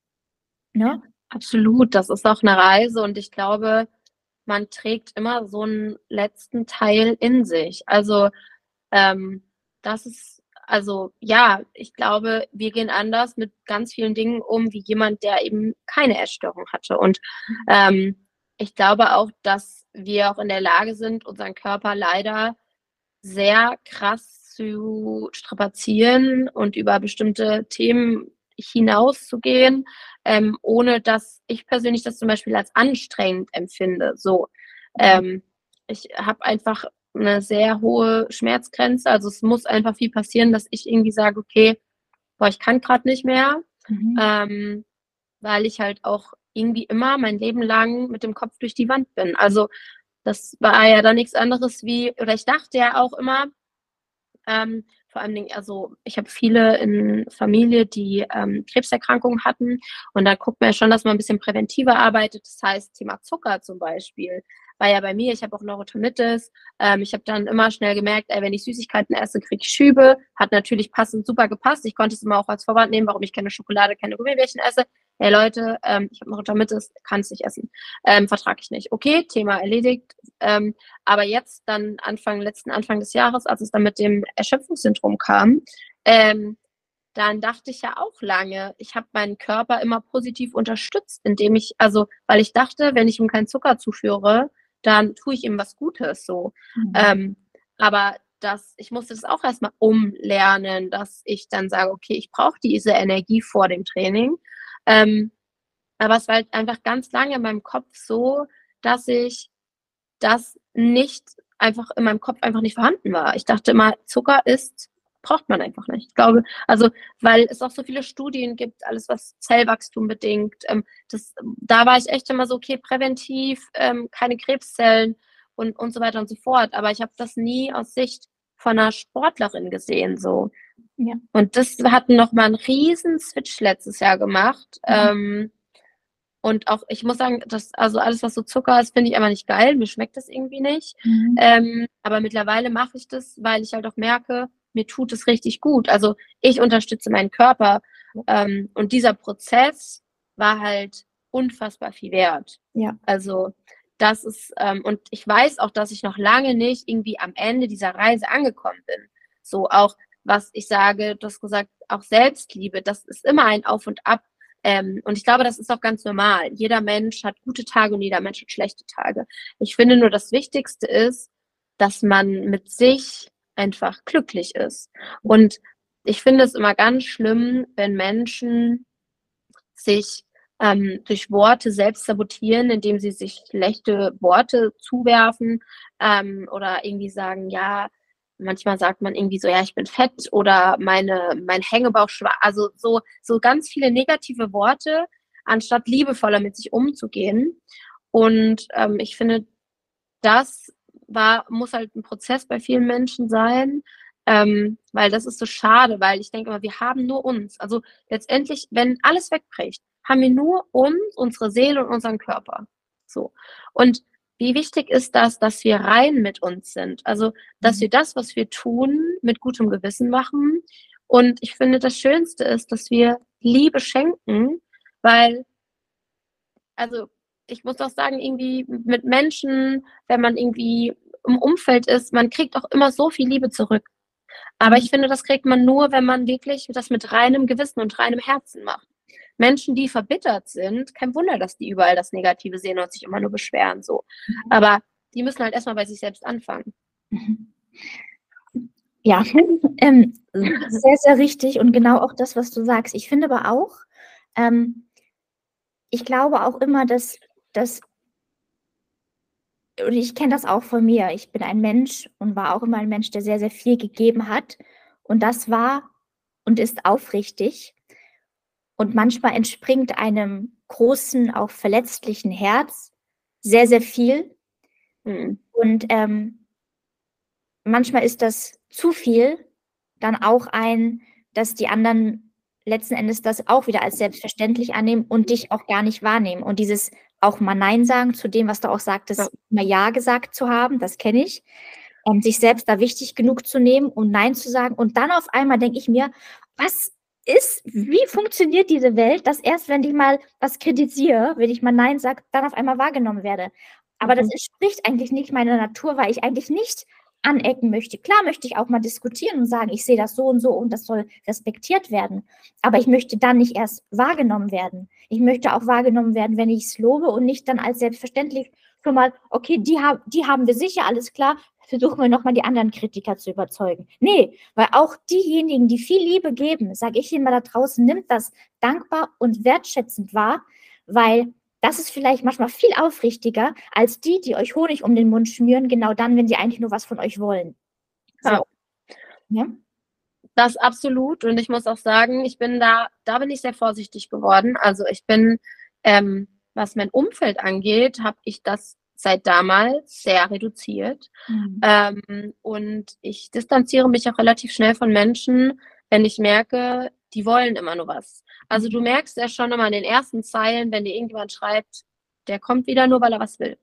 Ne? Absolut, das ist auch eine Reise und ich glaube, man trägt immer so einen letzten Teil in sich. Also ähm, das ist, also ja, ich glaube, wir gehen anders mit ganz vielen Dingen um, wie jemand, der eben keine Essstörung hatte. Und ähm, ich glaube auch, dass wir auch in der Lage sind, unseren Körper leider sehr krass zu strapazieren und über bestimmte Themen hinauszugehen, ähm, ohne dass ich persönlich das zum Beispiel als anstrengend empfinde. So, ähm, ich habe einfach eine sehr hohe Schmerzgrenze. Also es muss einfach viel passieren, dass ich irgendwie sage, okay, boah, ich kann gerade nicht mehr, mhm. ähm, weil ich halt auch irgendwie immer mein Leben lang mit dem Kopf durch die Wand bin. Also das war ja dann nichts anderes wie, oder ich dachte ja auch immer, ähm, vor allen Dingen, also ich habe viele in Familie, die ähm, Krebserkrankungen hatten und da guckt man ja schon, dass man ein bisschen präventiver arbeitet. Das heißt, Thema Zucker zum Beispiel war ja bei mir, ich habe auch Neurotonitis. Ähm, ich habe dann immer schnell gemerkt, ey, wenn ich Süßigkeiten esse, kriege ich Schübe. Hat natürlich passend super gepasst. Ich konnte es immer auch als Vorwand nehmen, warum ich keine Schokolade, keine Gummibärchen esse. Hey Leute, ähm, ich habe Neurotonitis, kann es nicht essen. Ähm, vertrage ich nicht. Okay, Thema erledigt. Ähm, aber jetzt dann Anfang, letzten Anfang des Jahres, als es dann mit dem Erschöpfungssyndrom kam, ähm, dann dachte ich ja auch lange, ich habe meinen Körper immer positiv unterstützt, indem ich, also, weil ich dachte, wenn ich ihm keinen Zucker zuführe, dann tue ich ihm was Gutes so. Mhm. Ähm, aber das, ich musste das auch erstmal umlernen, dass ich dann sage, okay, ich brauche diese Energie vor dem Training. Ähm, aber es war halt einfach ganz lange in meinem Kopf so, dass ich das nicht einfach in meinem Kopf einfach nicht vorhanden war. Ich dachte immer, Zucker ist braucht man einfach nicht. Ich glaube, also weil es auch so viele Studien gibt, alles was Zellwachstum bedingt. Ähm, das, da war ich echt immer so, okay, präventiv, ähm, keine Krebszellen und, und so weiter und so fort. Aber ich habe das nie aus Sicht von einer Sportlerin gesehen. so. Ja. Und das hat nochmal einen riesen Switch letztes Jahr gemacht. Mhm. Ähm, und auch, ich muss sagen, dass, also alles, was so Zucker ist, finde ich einfach nicht geil. Mir schmeckt das irgendwie nicht. Mhm. Ähm, aber mittlerweile mache ich das, weil ich halt auch merke, mir tut es richtig gut. Also ich unterstütze meinen Körper. Ähm, und dieser Prozess war halt unfassbar viel wert. Ja. Also das ist, ähm, und ich weiß auch, dass ich noch lange nicht irgendwie am Ende dieser Reise angekommen bin. So auch, was ich sage, du hast gesagt, auch Selbstliebe, das ist immer ein Auf und Ab. Ähm, und ich glaube, das ist auch ganz normal. Jeder Mensch hat gute Tage und jeder Mensch hat schlechte Tage. Ich finde nur, das Wichtigste ist, dass man mit sich einfach glücklich ist. Und ich finde es immer ganz schlimm, wenn Menschen sich ähm, durch Worte selbst sabotieren, indem sie sich schlechte Worte zuwerfen ähm, oder irgendwie sagen, ja, manchmal sagt man irgendwie so, ja, ich bin fett oder meine, mein Hängebauch schwach, also so, so ganz viele negative Worte, anstatt liebevoller mit sich umzugehen. Und ähm, ich finde, das war, muss halt ein Prozess bei vielen Menschen sein, ähm, weil das ist so schade, weil ich denke immer, wir haben nur uns. Also letztendlich, wenn alles wegbricht, haben wir nur uns, unsere Seele und unseren Körper. So. Und wie wichtig ist das, dass wir rein mit uns sind? Also, dass mhm. wir das, was wir tun, mit gutem Gewissen machen. Und ich finde, das Schönste ist, dass wir Liebe schenken, weil, also ich muss auch sagen, irgendwie mit Menschen, wenn man irgendwie im Umfeld ist, man kriegt auch immer so viel Liebe zurück. Aber ich finde, das kriegt man nur, wenn man wirklich das mit reinem Gewissen und reinem Herzen macht. Menschen, die verbittert sind, kein Wunder, dass die überall das Negative sehen und sich immer nur beschweren, so. Aber die müssen halt erstmal bei sich selbst anfangen. Ja, ähm, sehr, sehr richtig und genau auch das, was du sagst. Ich finde aber auch, ähm, ich glaube auch immer, dass dass und ich kenne das auch von mir. Ich bin ein Mensch und war auch immer ein Mensch, der sehr, sehr viel gegeben hat. Und das war und ist aufrichtig. Und manchmal entspringt einem großen, auch verletzlichen Herz sehr, sehr viel. Mhm. Und ähm, manchmal ist das zu viel, dann auch ein, dass die anderen letzten Endes das auch wieder als selbstverständlich annehmen und dich auch gar nicht wahrnehmen. Und dieses auch mal Nein sagen zu dem, was du auch sagtest, ja. mal Ja gesagt zu haben, das kenne ich. Um, ähm, sich selbst da wichtig genug zu nehmen und Nein zu sagen. Und dann auf einmal denke ich mir, was ist, wie funktioniert diese Welt, dass erst, wenn ich mal was kritisiere, wenn ich mal Nein sage, dann auf einmal wahrgenommen werde. Aber mhm. das entspricht eigentlich nicht meiner Natur, weil ich eigentlich nicht anecken möchte. Klar möchte ich auch mal diskutieren und sagen, ich sehe das so und so und das soll respektiert werden. Aber ich möchte dann nicht erst wahrgenommen werden. Ich möchte auch wahrgenommen werden, wenn ich es lobe und nicht dann als selbstverständlich schon mal, okay, die, hab, die haben wir sicher, alles klar, versuchen wir nochmal die anderen Kritiker zu überzeugen. Nee, weil auch diejenigen, die viel Liebe geben, sage ich Ihnen mal da draußen, nimmt das dankbar und wertschätzend wahr, weil das ist vielleicht manchmal viel aufrichtiger als die, die euch Honig um den Mund schmieren, genau dann, wenn sie eigentlich nur was von euch wollen. So. Ja. ja. Das absolut. Und ich muss auch sagen, ich bin da, da bin ich sehr vorsichtig geworden. Also ich bin, ähm, was mein Umfeld angeht, habe ich das seit damals sehr reduziert. Mhm. Ähm, und ich distanziere mich auch relativ schnell von Menschen, wenn ich merke, die wollen immer nur was. Also du merkst ja schon immer in den ersten Zeilen, wenn dir irgendjemand schreibt, der kommt wieder nur, weil er was will.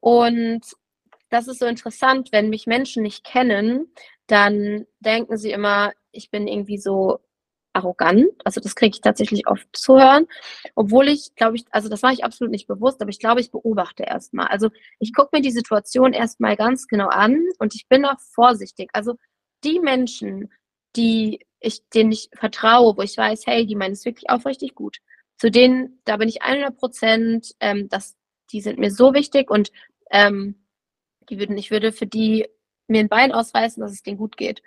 Und das ist so interessant, wenn mich Menschen nicht kennen, dann denken sie immer, ich bin irgendwie so arrogant. Also das kriege ich tatsächlich oft zu hören. Obwohl ich, glaube ich, also das mache ich absolut nicht bewusst, aber ich glaube, ich beobachte erstmal. Also ich gucke mir die Situation erstmal ganz genau an und ich bin auch vorsichtig. Also die Menschen, die ich, denen ich vertraue, wo ich weiß, hey, die meinen es wirklich aufrichtig gut. Zu denen, da bin ich 100 Prozent, ähm, dass die sind mir so wichtig und ähm, die würden, ich würde für die mir ein Bein ausreißen, dass es denen gut geht.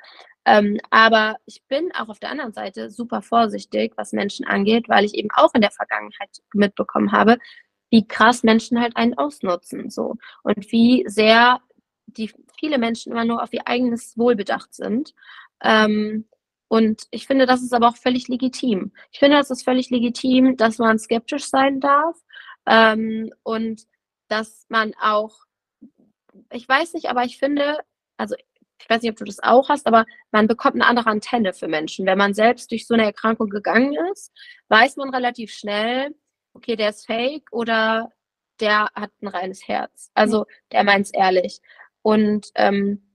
Ähm, aber ich bin auch auf der anderen Seite super vorsichtig, was Menschen angeht, weil ich eben auch in der Vergangenheit mitbekommen habe, wie krass Menschen halt einen ausnutzen, so und wie sehr die viele Menschen immer nur auf ihr eigenes Wohl bedacht sind. Ähm, und ich finde, das ist aber auch völlig legitim. Ich finde, das ist völlig legitim, dass man skeptisch sein darf ähm, und dass man auch, ich weiß nicht, aber ich finde, also ich weiß nicht, ob du das auch hast, aber man bekommt eine andere Antenne für Menschen. Wenn man selbst durch so eine Erkrankung gegangen ist, weiß man relativ schnell, okay, der ist fake oder der hat ein reines Herz. Also der meint es ehrlich. Und ähm,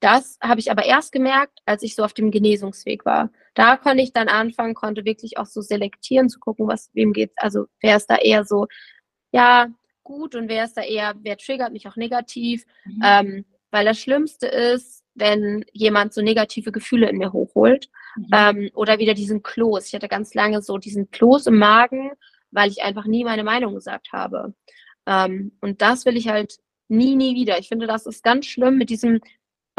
das habe ich aber erst gemerkt, als ich so auf dem Genesungsweg war. Da konnte ich dann anfangen, konnte wirklich auch so selektieren, zu gucken, was wem geht. Also wer ist da eher so, ja, gut und wer ist da eher, wer triggert mich auch negativ. Mhm. Ähm, weil das Schlimmste ist, wenn jemand so negative Gefühle in mir hochholt. Mhm. Ähm, oder wieder diesen Kloß. Ich hatte ganz lange so diesen Kloß im Magen, weil ich einfach nie meine Meinung gesagt habe. Ähm, und das will ich halt nie, nie wieder. Ich finde, das ist ganz schlimm mit diesem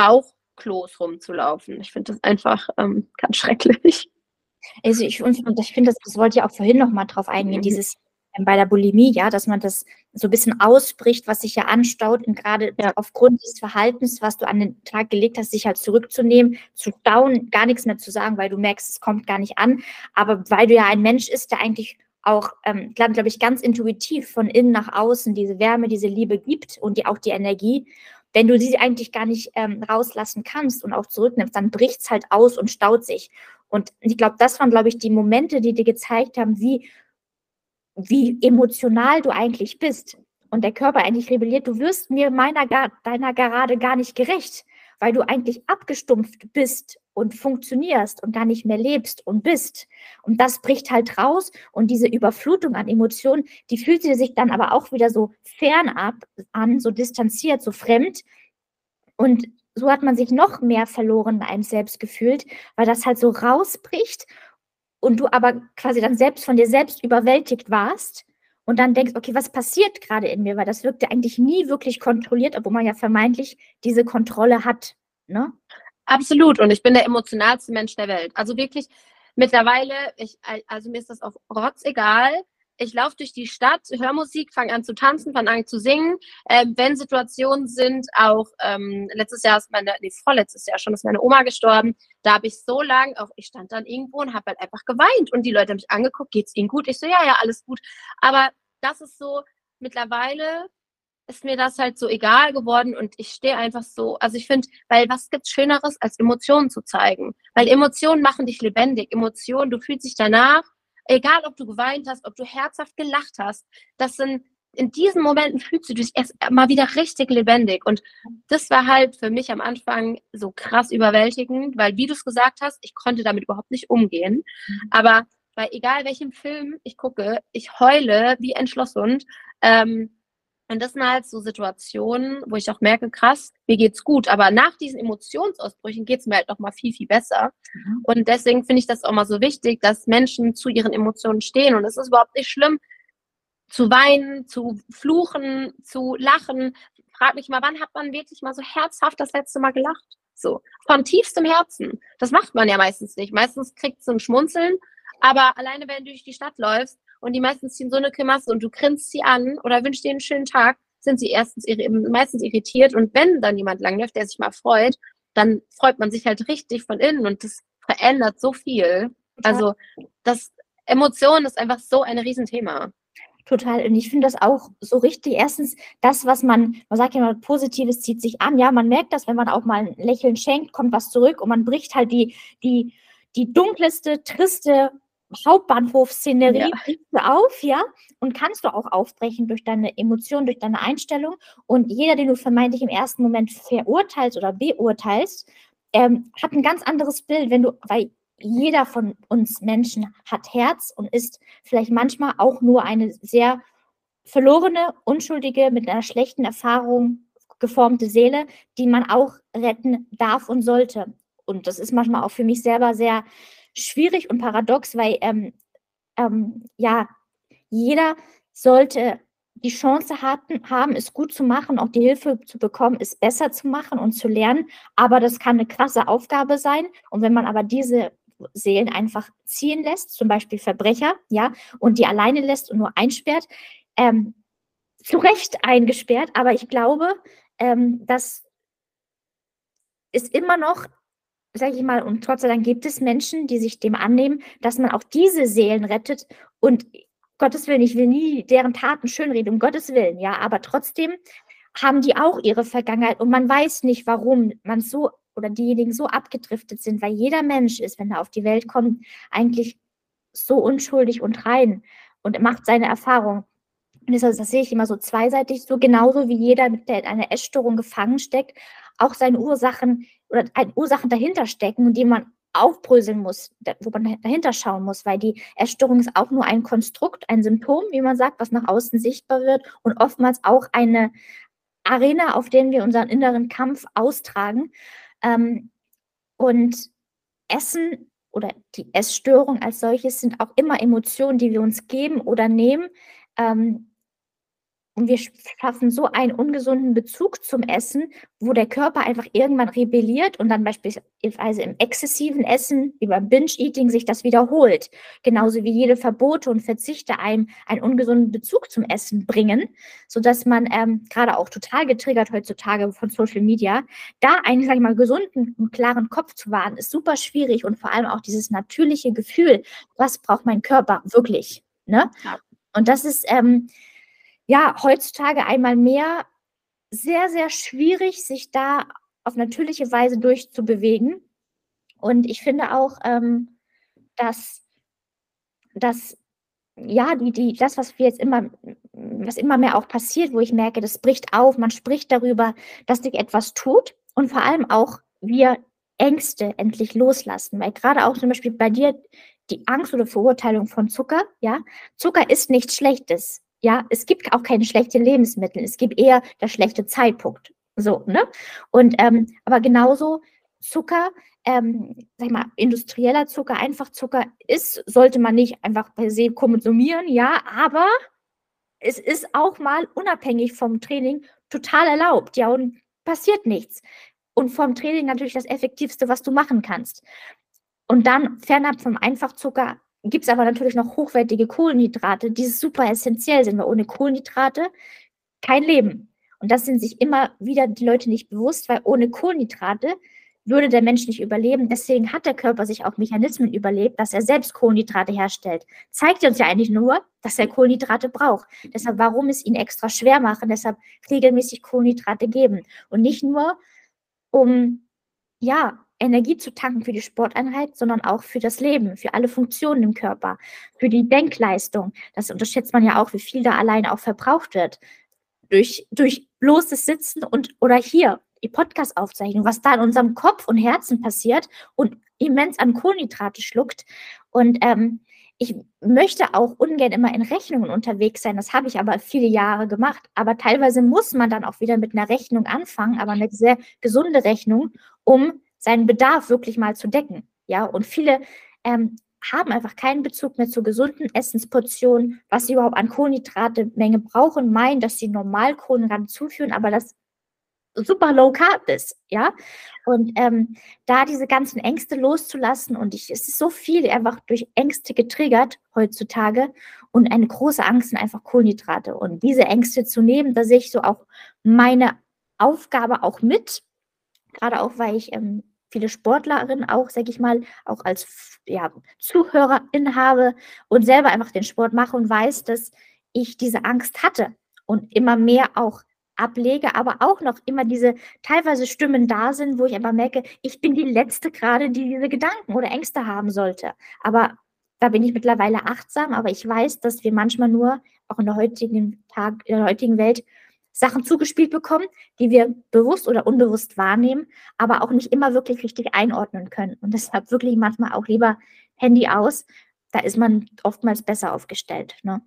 Bauchkloß rumzulaufen. Ich finde das einfach ähm, ganz schrecklich. Also ich, ich finde, das, das wollte ich auch vorhin noch mal drauf eingehen, mhm. dieses ähm, bei der Bulimie, ja, dass man das so ein bisschen ausbricht, was sich ja anstaut und gerade ja. aufgrund des Verhaltens, was du an den Tag gelegt hast, sich halt zurückzunehmen, zu stauen, gar nichts mehr zu sagen, weil du merkst, es kommt gar nicht an. Aber weil du ja ein Mensch ist, der eigentlich auch, ähm, glaube glaub ich, ganz intuitiv von innen nach außen diese Wärme, diese Liebe gibt und die, auch die Energie wenn du sie eigentlich gar nicht ähm, rauslassen kannst und auch zurücknimmst, dann bricht es halt aus und staut sich. Und ich glaube, das waren, glaube ich, die Momente, die dir gezeigt haben, wie, wie emotional du eigentlich bist. Und der Körper eigentlich rebelliert, du wirst mir meiner, deiner gerade gar nicht gerecht, weil du eigentlich abgestumpft bist und funktionierst und gar nicht mehr lebst und bist. Und das bricht halt raus und diese Überflutung an Emotionen, die fühlt sich dann aber auch wieder so fernab an, so distanziert, so fremd. Und so hat man sich noch mehr verloren in einem selbst gefühlt, weil das halt so rausbricht und du aber quasi dann selbst von dir selbst überwältigt warst und dann denkst, okay, was passiert gerade in mir? Weil das wirkte eigentlich nie wirklich kontrolliert, obwohl man ja vermeintlich diese Kontrolle hat. Ne? Absolut. Und ich bin der emotionalste Mensch der Welt. Also wirklich mittlerweile, ich, also mir ist das auch rotzegal. ich laufe durch die Stadt, höre Musik, fange an zu tanzen, fange an zu singen. Ähm, wenn Situationen sind, auch ähm, letztes Jahr ist meine, nee, vorletztes Jahr schon ist meine Oma gestorben. Da habe ich so lange, auch ich stand dann irgendwo und habe halt einfach geweint. Und die Leute haben mich angeguckt, geht's ihnen gut? Ich so, ja, ja, alles gut. Aber das ist so, mittlerweile ist mir das halt so egal geworden und ich stehe einfach so, also ich finde, weil was gibt's Schöneres, als Emotionen zu zeigen? Weil Emotionen machen dich lebendig. Emotionen, du fühlst dich danach, egal ob du geweint hast, ob du herzhaft gelacht hast, das sind, in diesen Momenten fühlst du dich erst mal wieder richtig lebendig. Und das war halt für mich am Anfang so krass überwältigend, weil, wie du es gesagt hast, ich konnte damit überhaupt nicht umgehen. Mhm. Aber bei egal welchem Film ich gucke, ich heule wie entschlossen. Ähm, und das sind halt so Situationen, wo ich auch merke, krass, mir geht's gut. Aber nach diesen Emotionsausbrüchen geht's mir halt noch mal viel, viel besser. Mhm. Und deswegen finde ich das auch mal so wichtig, dass Menschen zu ihren Emotionen stehen. Und es ist überhaupt nicht schlimm, zu weinen, zu fluchen, zu lachen. Frag mich mal, wann hat man wirklich mal so herzhaft das letzte Mal gelacht? So, von tiefstem Herzen. Das macht man ja meistens nicht. Meistens kriegt es ein Schmunzeln, aber alleine, wenn du durch die Stadt läufst und die meisten ziehen so eine Grimasse und du grinst sie an oder wünschst dir einen schönen Tag, sind sie erstens meistens irritiert und wenn dann jemand langläuft, der sich mal freut, dann freut man sich halt richtig von innen und das verändert so viel. Also das Emotion ist einfach so ein Riesenthema. Total. Und ich finde das auch so richtig. Erstens, das, was man, man sagt ja immer, Positives zieht sich an. Ja, man merkt das, wenn man auch mal ein Lächeln schenkt, kommt was zurück und man bricht halt die, die, die dunkelste, triste Hauptbahnhofszenerie ja. auf, ja, und kannst du auch aufbrechen durch deine Emotionen, durch deine Einstellung. Und jeder, den du vermeintlich im ersten Moment verurteilst oder beurteilst, ähm, hat ein ganz anderes Bild, wenn du, weil jeder von uns Menschen hat Herz und ist vielleicht manchmal auch nur eine sehr verlorene, unschuldige, mit einer schlechten Erfahrung geformte Seele, die man auch retten darf und sollte. Und das ist manchmal auch für mich selber sehr schwierig und paradox, weil ähm, ähm, ja, jeder sollte die Chance hatten, haben, es gut zu machen, auch die Hilfe zu bekommen, es besser zu machen und zu lernen. Aber das kann eine krasse Aufgabe sein. Und wenn man aber diese Seelen einfach ziehen lässt, zum Beispiel Verbrecher, ja, und die alleine lässt und nur einsperrt, ähm, zu Recht eingesperrt. Aber ich glaube, ähm, dass es immer noch sage ich mal, und Gott sei Dank gibt es Menschen, die sich dem annehmen, dass man auch diese Seelen rettet und Gottes Willen, ich will nie deren Taten schönreden, um Gottes Willen, ja, aber trotzdem haben die auch ihre Vergangenheit und man weiß nicht, warum man so oder diejenigen so abgedriftet sind, weil jeder Mensch ist, wenn er auf die Welt kommt, eigentlich so unschuldig und rein und macht seine Erfahrung. Und das, das sehe ich immer so zweiseitig, so genauso wie jeder, der in einer Essstörung gefangen steckt, auch seine Ursachen oder Ursachen dahinter stecken die man aufbröseln muss, wo man dahinter schauen muss, weil die Essstörung ist auch nur ein Konstrukt, ein Symptom, wie man sagt, was nach außen sichtbar wird und oftmals auch eine Arena, auf der wir unseren inneren Kampf austragen. Ähm, und Essen oder die Essstörung als solches sind auch immer Emotionen, die wir uns geben oder nehmen. Ähm, und wir schaffen so einen ungesunden Bezug zum Essen, wo der Körper einfach irgendwann rebelliert und dann beispielsweise im exzessiven Essen, wie beim Binge-Eating, sich das wiederholt. Genauso wie jede Verbote und Verzichte einem einen ungesunden Bezug zum Essen bringen, sodass man ähm, gerade auch total getriggert heutzutage von Social Media, da einen, sag ich mal, gesunden und klaren Kopf zu wahren, ist super schwierig und vor allem auch dieses natürliche Gefühl, was braucht mein Körper wirklich. Ne? Ja. Und das ist, ähm, ja, heutzutage einmal mehr sehr, sehr schwierig, sich da auf natürliche Weise durchzubewegen. Und ich finde auch, ähm, dass, dass ja, die, die, das, was wir jetzt immer, was immer mehr auch passiert, wo ich merke, das bricht auf, man spricht darüber, dass sich etwas tut und vor allem auch wir Ängste endlich loslassen. Weil gerade auch zum Beispiel bei dir die Angst oder Verurteilung von Zucker, ja, Zucker ist nichts Schlechtes. Ja, es gibt auch keine schlechten Lebensmittel. Es gibt eher der schlechte Zeitpunkt. So, ne? Und ähm, aber genauso Zucker, ähm, sag ich mal, industrieller Zucker, einfach Zucker ist, sollte man nicht einfach per se konsumieren, ja, aber es ist auch mal unabhängig vom Training total erlaubt, ja, und passiert nichts. Und vom Training natürlich das Effektivste, was du machen kannst. Und dann fernab vom Einfachzucker gibt es aber natürlich noch hochwertige Kohlenhydrate, die super essentiell sind, weil ohne Kohlenhydrate kein Leben. Und das sind sich immer wieder die Leute nicht bewusst, weil ohne Kohlenhydrate würde der Mensch nicht überleben. Deswegen hat der Körper sich auch Mechanismen überlebt, dass er selbst Kohlenhydrate herstellt. Zeigt uns ja eigentlich nur, dass er Kohlenhydrate braucht. Deshalb, warum es ihn extra schwer machen, deshalb regelmäßig Kohlenhydrate geben. Und nicht nur, um, ja, Energie zu tanken für die Sporteinheit, sondern auch für das Leben, für alle Funktionen im Körper, für die Denkleistung. Das unterschätzt man ja auch, wie viel da allein auch verbraucht wird. Durch, durch bloßes Sitzen und oder hier die Podcast-Aufzeichnung, was da in unserem Kopf und Herzen passiert und immens an Kohlenhydrate schluckt. Und ähm, ich möchte auch ungern immer in Rechnungen unterwegs sein. Das habe ich aber viele Jahre gemacht. Aber teilweise muss man dann auch wieder mit einer Rechnung anfangen, aber eine sehr gesunde Rechnung, um seinen Bedarf wirklich mal zu decken. Ja, und viele ähm, haben einfach keinen Bezug mehr zu gesunden Essensportionen, was sie überhaupt an Kohlenhydrate-Menge brauchen, meinen, dass sie normal Kohlenhydrate zuführen, aber das super low carb ist, ja. Und ähm, da diese ganzen Ängste loszulassen und ich, es ist so viel einfach durch Ängste getriggert heutzutage und eine große Angst sind einfach Kohlenhydrate. Und diese Ängste zu nehmen, da sehe ich so auch meine Aufgabe auch mit, gerade auch, weil ich ähm, viele Sportlerinnen auch, sage ich mal, auch als ja, Zuhörerin habe und selber einfach den Sport mache und weiß, dass ich diese Angst hatte und immer mehr auch ablege, aber auch noch immer diese teilweise Stimmen da sind, wo ich aber merke, ich bin die Letzte gerade, die diese Gedanken oder Ängste haben sollte. Aber da bin ich mittlerweile achtsam, aber ich weiß, dass wir manchmal nur auch in der heutigen Tag, in der heutigen Welt Sachen zugespielt bekommen, die wir bewusst oder unbewusst wahrnehmen, aber auch nicht immer wirklich richtig einordnen können. Und deshalb wirklich manchmal auch lieber Handy aus. Da ist man oftmals besser aufgestellt. Ne?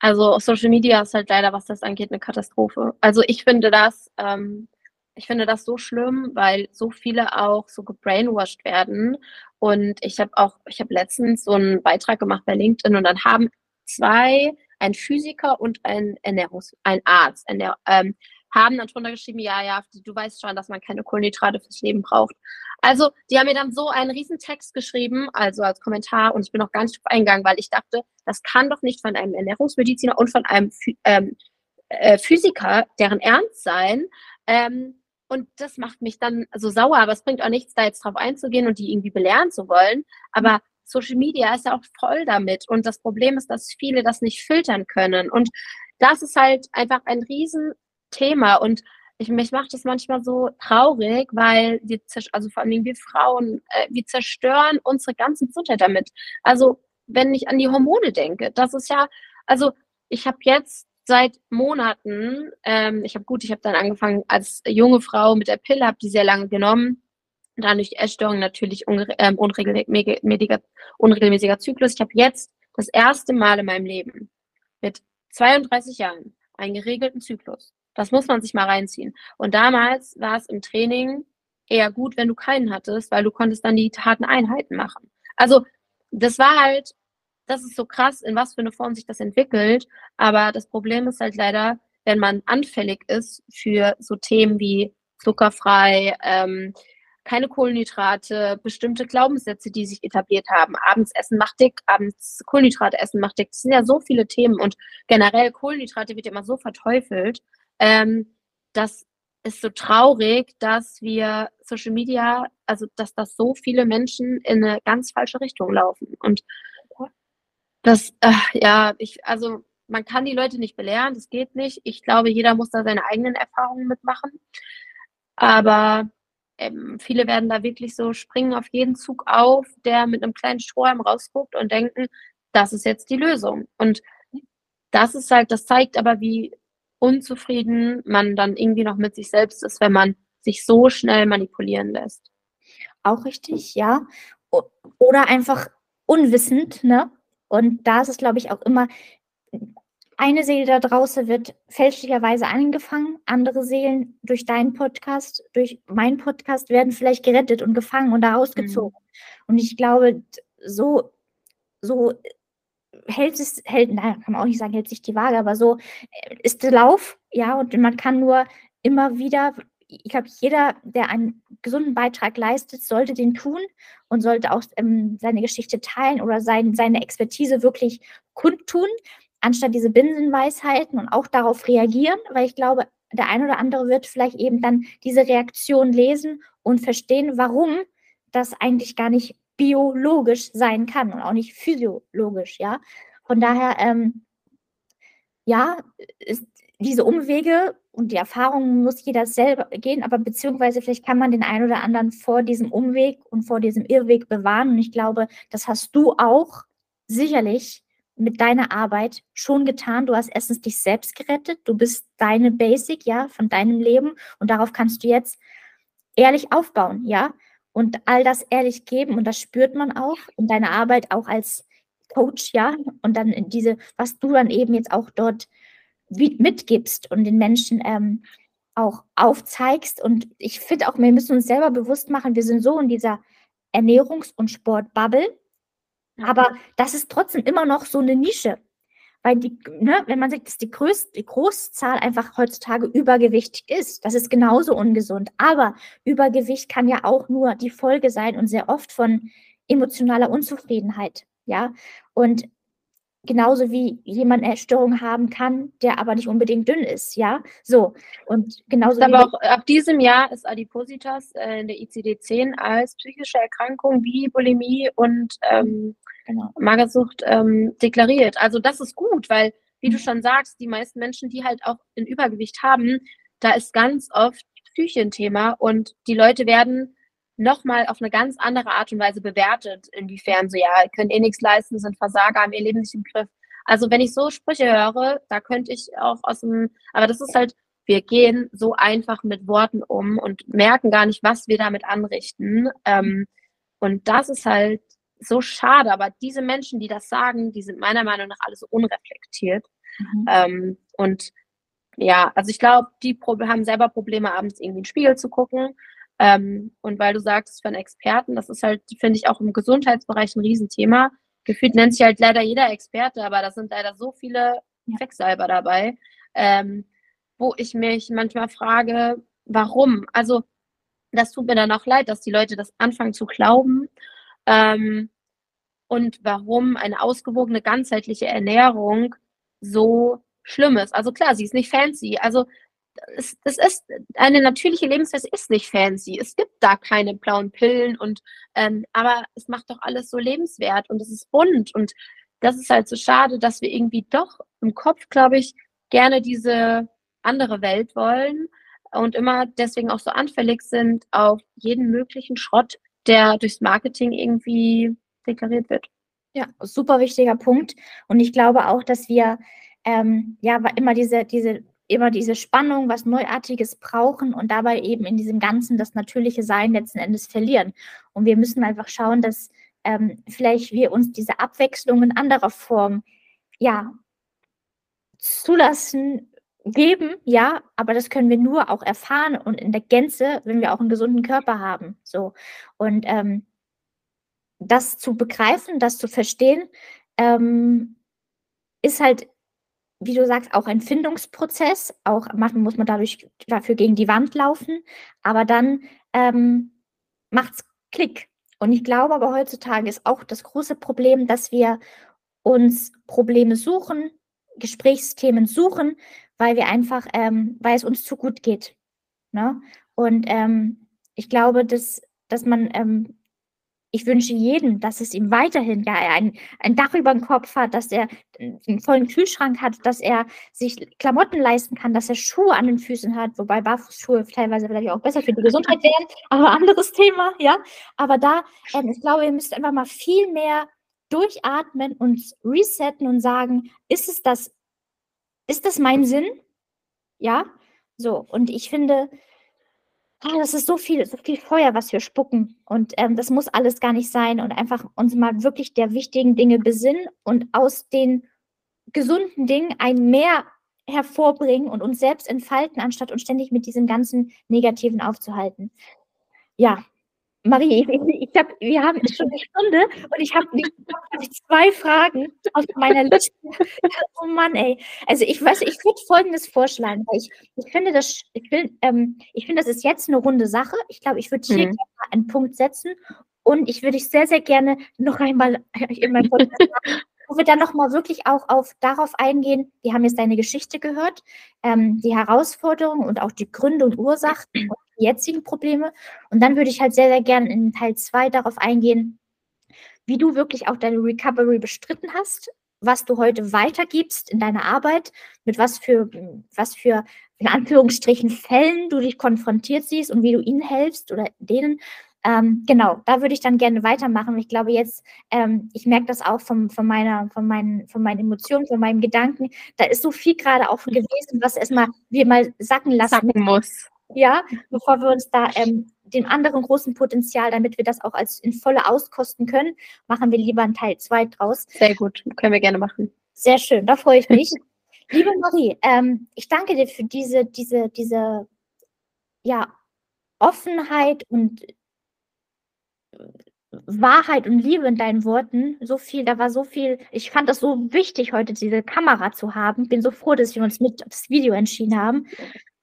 Also Social Media ist halt leider, was das angeht, eine Katastrophe. Also ich finde das, ähm, ich finde das so schlimm, weil so viele auch so gebrainwashed werden. Und ich habe auch, ich habe letztens so einen Beitrag gemacht bei LinkedIn und dann haben zwei, ein Physiker und ein Ernährungs-, ein Arzt, Ernähr ähm, haben dann drunter geschrieben, ja, ja, du weißt schon, dass man keine Kohlenhydrate fürs Leben braucht. Also, die haben mir dann so einen riesen Text geschrieben, also als Kommentar, und ich bin noch gar nicht drauf eingegangen, weil ich dachte, das kann doch nicht von einem Ernährungsmediziner und von einem ähm, äh, Physiker deren Ernst sein. Ähm, und das macht mich dann so sauer, aber es bringt auch nichts, da jetzt drauf einzugehen und die irgendwie belehren zu wollen. Aber Social Media ist ja auch voll damit. Und das Problem ist, dass viele das nicht filtern können. Und das ist halt einfach ein Riesenthema. Und ich, mich macht das manchmal so traurig, weil wir, also vor allem wir Frauen, äh, wir zerstören unsere ganze Gesundheit damit. Also wenn ich an die Hormone denke, das ist ja, also ich habe jetzt seit Monaten, ähm, ich habe gut, ich habe dann angefangen als junge Frau mit der Pille, habe die sehr lange genommen, dann durch Essstörungen natürlich ähm, unregelmäßiger, unregelmäßiger Zyklus. Ich habe jetzt das erste Mal in meinem Leben mit 32 Jahren einen geregelten Zyklus. Das muss man sich mal reinziehen. Und damals war es im Training eher gut, wenn du keinen hattest, weil du konntest dann die harten Einheiten machen. Also das war halt, das ist so krass, in was für eine Form sich das entwickelt. Aber das Problem ist halt leider, wenn man anfällig ist für so Themen wie zuckerfrei, ähm, keine Kohlenhydrate, bestimmte Glaubenssätze, die sich etabliert haben. Abends essen macht dick, abends Kohlenhydrate essen macht dick. Das sind ja so viele Themen und generell Kohlenhydrate wird ja immer so verteufelt. Ähm, das ist so traurig, dass wir Social Media, also dass das so viele Menschen in eine ganz falsche Richtung laufen. Und das, äh, ja, ich, also man kann die Leute nicht belehren, das geht nicht. Ich glaube, jeder muss da seine eigenen Erfahrungen mitmachen. Aber ähm, viele werden da wirklich so springen auf jeden Zug auf, der mit einem kleinen Strohhalm rausguckt und denken, das ist jetzt die Lösung. Und das ist halt, das zeigt aber, wie unzufrieden man dann irgendwie noch mit sich selbst ist, wenn man sich so schnell manipulieren lässt. Auch richtig, ja. Oder einfach unwissend, ne? Und da ist es, glaube ich, auch immer, eine Seele da draußen wird fälschlicherweise angefangen, andere Seelen durch deinen Podcast, durch meinen Podcast werden vielleicht gerettet und gefangen und da rausgezogen. Mhm. Und ich glaube, so, so hält es, hält, naja, kann man auch nicht sagen, hält sich die Waage, aber so äh, ist der Lauf, ja, und man kann nur immer wieder ich glaube, jeder, der einen gesunden Beitrag leistet, sollte den tun und sollte auch ähm, seine Geschichte teilen oder sein, seine Expertise wirklich kundtun, anstatt diese Binsenweisheiten und auch darauf reagieren, weil ich glaube, der ein oder andere wird vielleicht eben dann diese Reaktion lesen und verstehen, warum das eigentlich gar nicht biologisch sein kann und auch nicht physiologisch, ja. Von daher, ähm, ja, ist diese Umwege und die Erfahrung muss jeder selber gehen, aber beziehungsweise vielleicht kann man den einen oder anderen vor diesem Umweg und vor diesem Irrweg bewahren. Und ich glaube, das hast du auch sicherlich mit deiner Arbeit schon getan. Du hast erstens dich selbst gerettet. Du bist deine Basic, ja, von deinem Leben. Und darauf kannst du jetzt ehrlich aufbauen, ja. Und all das ehrlich geben. Und das spürt man auch in deiner Arbeit auch als Coach, ja. Und dann diese, was du dann eben jetzt auch dort mitgibst und den Menschen ähm, auch aufzeigst. Und ich finde auch, wir müssen uns selber bewusst machen, wir sind so in dieser Ernährungs- und Sportbubble aber das ist trotzdem immer noch so eine Nische. Weil die, ne, wenn man sagt, dass die, größte, die Großzahl einfach heutzutage übergewichtig ist, das ist genauso ungesund. Aber Übergewicht kann ja auch nur die Folge sein und sehr oft von emotionaler Unzufriedenheit. Ja, und genauso wie jemand eine Störung haben kann, der aber nicht unbedingt dünn ist, ja, so und genauso. Aber auch ab diesem Jahr ist Adipositas äh, in der ICD-10 als psychische Erkrankung wie Bulimie und ähm, genau. Magersucht ähm, deklariert. Also das ist gut, weil, wie mhm. du schon sagst, die meisten Menschen, die halt auch ein Übergewicht haben, da ist ganz oft Psyche ein Thema und die Leute werden nochmal auf eine ganz andere Art und Weise bewertet, inwiefern so, ja, können eh nichts leisten, sind Versager, haben ihr Leben nicht im Griff. Also wenn ich so Sprüche höre, da könnte ich auch aus dem, aber das ist halt, wir gehen so einfach mit Worten um und merken gar nicht, was wir damit anrichten. Ähm, und das ist halt so schade, aber diese Menschen, die das sagen, die sind meiner Meinung nach alle so unreflektiert. Mhm. Ähm, und ja, also ich glaube, die haben selber Probleme, abends irgendwie in den Spiegel zu gucken. Ähm, und weil du sagst, für einen Experten, das ist halt, finde ich, auch im Gesundheitsbereich ein Riesenthema. Gefühlt nennt sich halt leider jeder Experte, aber da sind leider so viele Quecksalber dabei, ähm, wo ich mich manchmal frage, warum? Also, das tut mir dann auch leid, dass die Leute das anfangen zu glauben ähm, und warum eine ausgewogene ganzheitliche Ernährung so schlimm ist. Also klar, sie ist nicht fancy. Also es, es ist eine natürliche Lebensweise ist nicht fancy. Es gibt da keine blauen Pillen und ähm, aber es macht doch alles so lebenswert und es ist bunt und das ist halt so schade, dass wir irgendwie doch im Kopf, glaube ich, gerne diese andere Welt wollen und immer deswegen auch so anfällig sind auf jeden möglichen Schrott, der durchs Marketing irgendwie deklariert wird. Ja, super wichtiger Punkt. Und ich glaube auch, dass wir ähm, ja immer diese, diese, immer diese Spannung, was Neuartiges brauchen und dabei eben in diesem Ganzen das natürliche Sein letzten Endes verlieren. Und wir müssen einfach schauen, dass ähm, vielleicht wir uns diese Abwechslung in anderer Form ja zulassen geben, ja, aber das können wir nur auch erfahren und in der Gänze, wenn wir auch einen gesunden Körper haben. So. Und ähm, das zu begreifen, das zu verstehen, ähm, ist halt, wie du sagst, auch ein Findungsprozess. Auch manchmal muss man dadurch dafür gegen die Wand laufen, aber dann ähm, macht es Klick. Und ich glaube aber heutzutage ist auch das große Problem, dass wir uns Probleme suchen, Gesprächsthemen suchen, weil wir einfach, ähm, weil es uns zu gut geht. Ne? Und ähm, ich glaube, dass, dass man, ähm, ich wünsche jedem, dass es ihm weiterhin ja, ein, ein Dach über dem Kopf hat, dass er einen vollen Kühlschrank hat, dass er sich Klamotten leisten kann, dass er Schuhe an den Füßen hat, wobei Barfußschuhe teilweise vielleicht auch besser für die Gesundheit wären, aber anderes Thema, ja. Aber da, ähm, ich glaube, ihr müsst einfach mal viel mehr durchatmen und resetten und sagen, ist es das ist das mein Sinn? Ja, so. Und ich finde, ah, das ist so viel, so viel Feuer, was wir spucken. Und ähm, das muss alles gar nicht sein. Und einfach uns mal wirklich der wichtigen Dinge besinnen und aus den gesunden Dingen ein Mehr hervorbringen und uns selbst entfalten, anstatt uns ständig mit diesem ganzen Negativen aufzuhalten. Ja, Marie, ich, ich hab, wir haben schon eine Stunde und ich habe hab zwei Fragen auf meiner Liste. Oh Mann, ey. Also ich weiß, ich würde Folgendes vorschlagen. Ich, ich finde, das, ich, will, ähm, ich finde, das ist jetzt eine runde Sache. Ich glaube, ich würde hier mhm. einen Punkt setzen und ich würde dich sehr, sehr gerne noch einmal in meinem Podcast wo wir dann nochmal wirklich auch auf, darauf eingehen, wir haben jetzt deine Geschichte gehört, ähm, die Herausforderungen und auch die Gründe und Ursachen und jetzigen Probleme. Und dann würde ich halt sehr, sehr gerne in Teil 2 darauf eingehen, wie du wirklich auch deine Recovery bestritten hast, was du heute weitergibst in deiner Arbeit, mit was für, was für, in Anführungsstrichen, Fällen du dich konfrontiert siehst und wie du ihnen helfst oder denen ähm, genau, da würde ich dann gerne weitermachen. Ich glaube jetzt, ähm, ich merke das auch vom, von, meiner, von, meinen, von meinen Emotionen, von meinen Gedanken. Da ist so viel gerade auch gewesen, was erstmal wir mal sacken lassen sacken muss. Ja, bevor wir uns da ähm, dem anderen großen Potenzial, damit wir das auch als in volle auskosten können, machen wir lieber einen Teil 2 draus. Sehr gut, können wir gerne machen. Sehr schön, da freue ich mich. Liebe Marie, ähm, ich danke dir für diese, diese, diese ja, Offenheit und Wahrheit und Liebe in deinen Worten. So viel, da war so viel. Ich fand das so wichtig, heute diese Kamera zu haben. Bin so froh, dass wir uns mit das Video entschieden haben,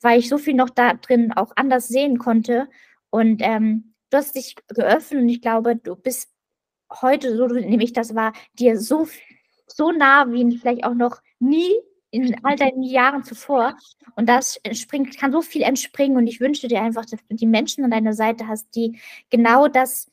weil ich so viel noch da drin auch anders sehen konnte. Und ähm, du hast dich geöffnet und ich glaube, du bist heute, so nehme ich das wahr, dir so, so nah wie vielleicht auch noch nie in all deinen Jahren zuvor. Und das springt, kann so viel entspringen. Und ich wünsche dir einfach, dass du die Menschen an deiner Seite hast, die genau das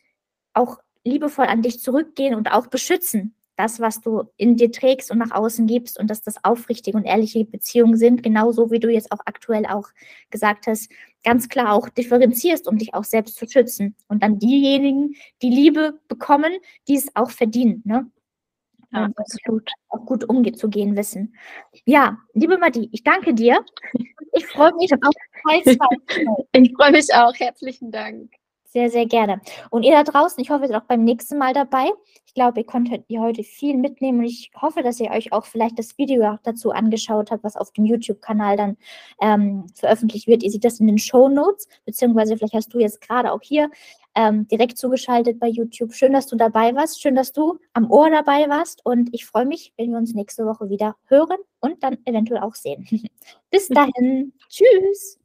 auch liebevoll an dich zurückgehen und auch beschützen. Das, was du in dir trägst und nach außen gibst und dass das aufrichtige und ehrliche Beziehungen sind, genauso wie du jetzt auch aktuell auch gesagt hast, ganz klar auch differenzierst, um dich auch selbst zu schützen. Und dann diejenigen, die Liebe bekommen, die es auch verdienen. Ne? Ja, absolut. Auch gut umzugehen wissen. Ja, liebe Madi, ich danke dir. Ich freue mich auf Teil 2. Ich freue mich auch. Herzlichen Dank. Sehr, sehr gerne. Und ihr da draußen, ich hoffe, ihr seid auch beim nächsten Mal dabei. Ich glaube, ihr konntet ihr heute viel mitnehmen und ich hoffe, dass ihr euch auch vielleicht das Video dazu angeschaut habt, was auf dem YouTube-Kanal dann ähm, veröffentlicht wird. Ihr seht das in den Show Notes, beziehungsweise vielleicht hast du jetzt gerade auch hier ähm, direkt zugeschaltet bei YouTube. Schön, dass du dabei warst. Schön, dass du am Ohr dabei warst. Und ich freue mich, wenn wir uns nächste Woche wieder hören und dann eventuell auch sehen. Bis dahin. Tschüss.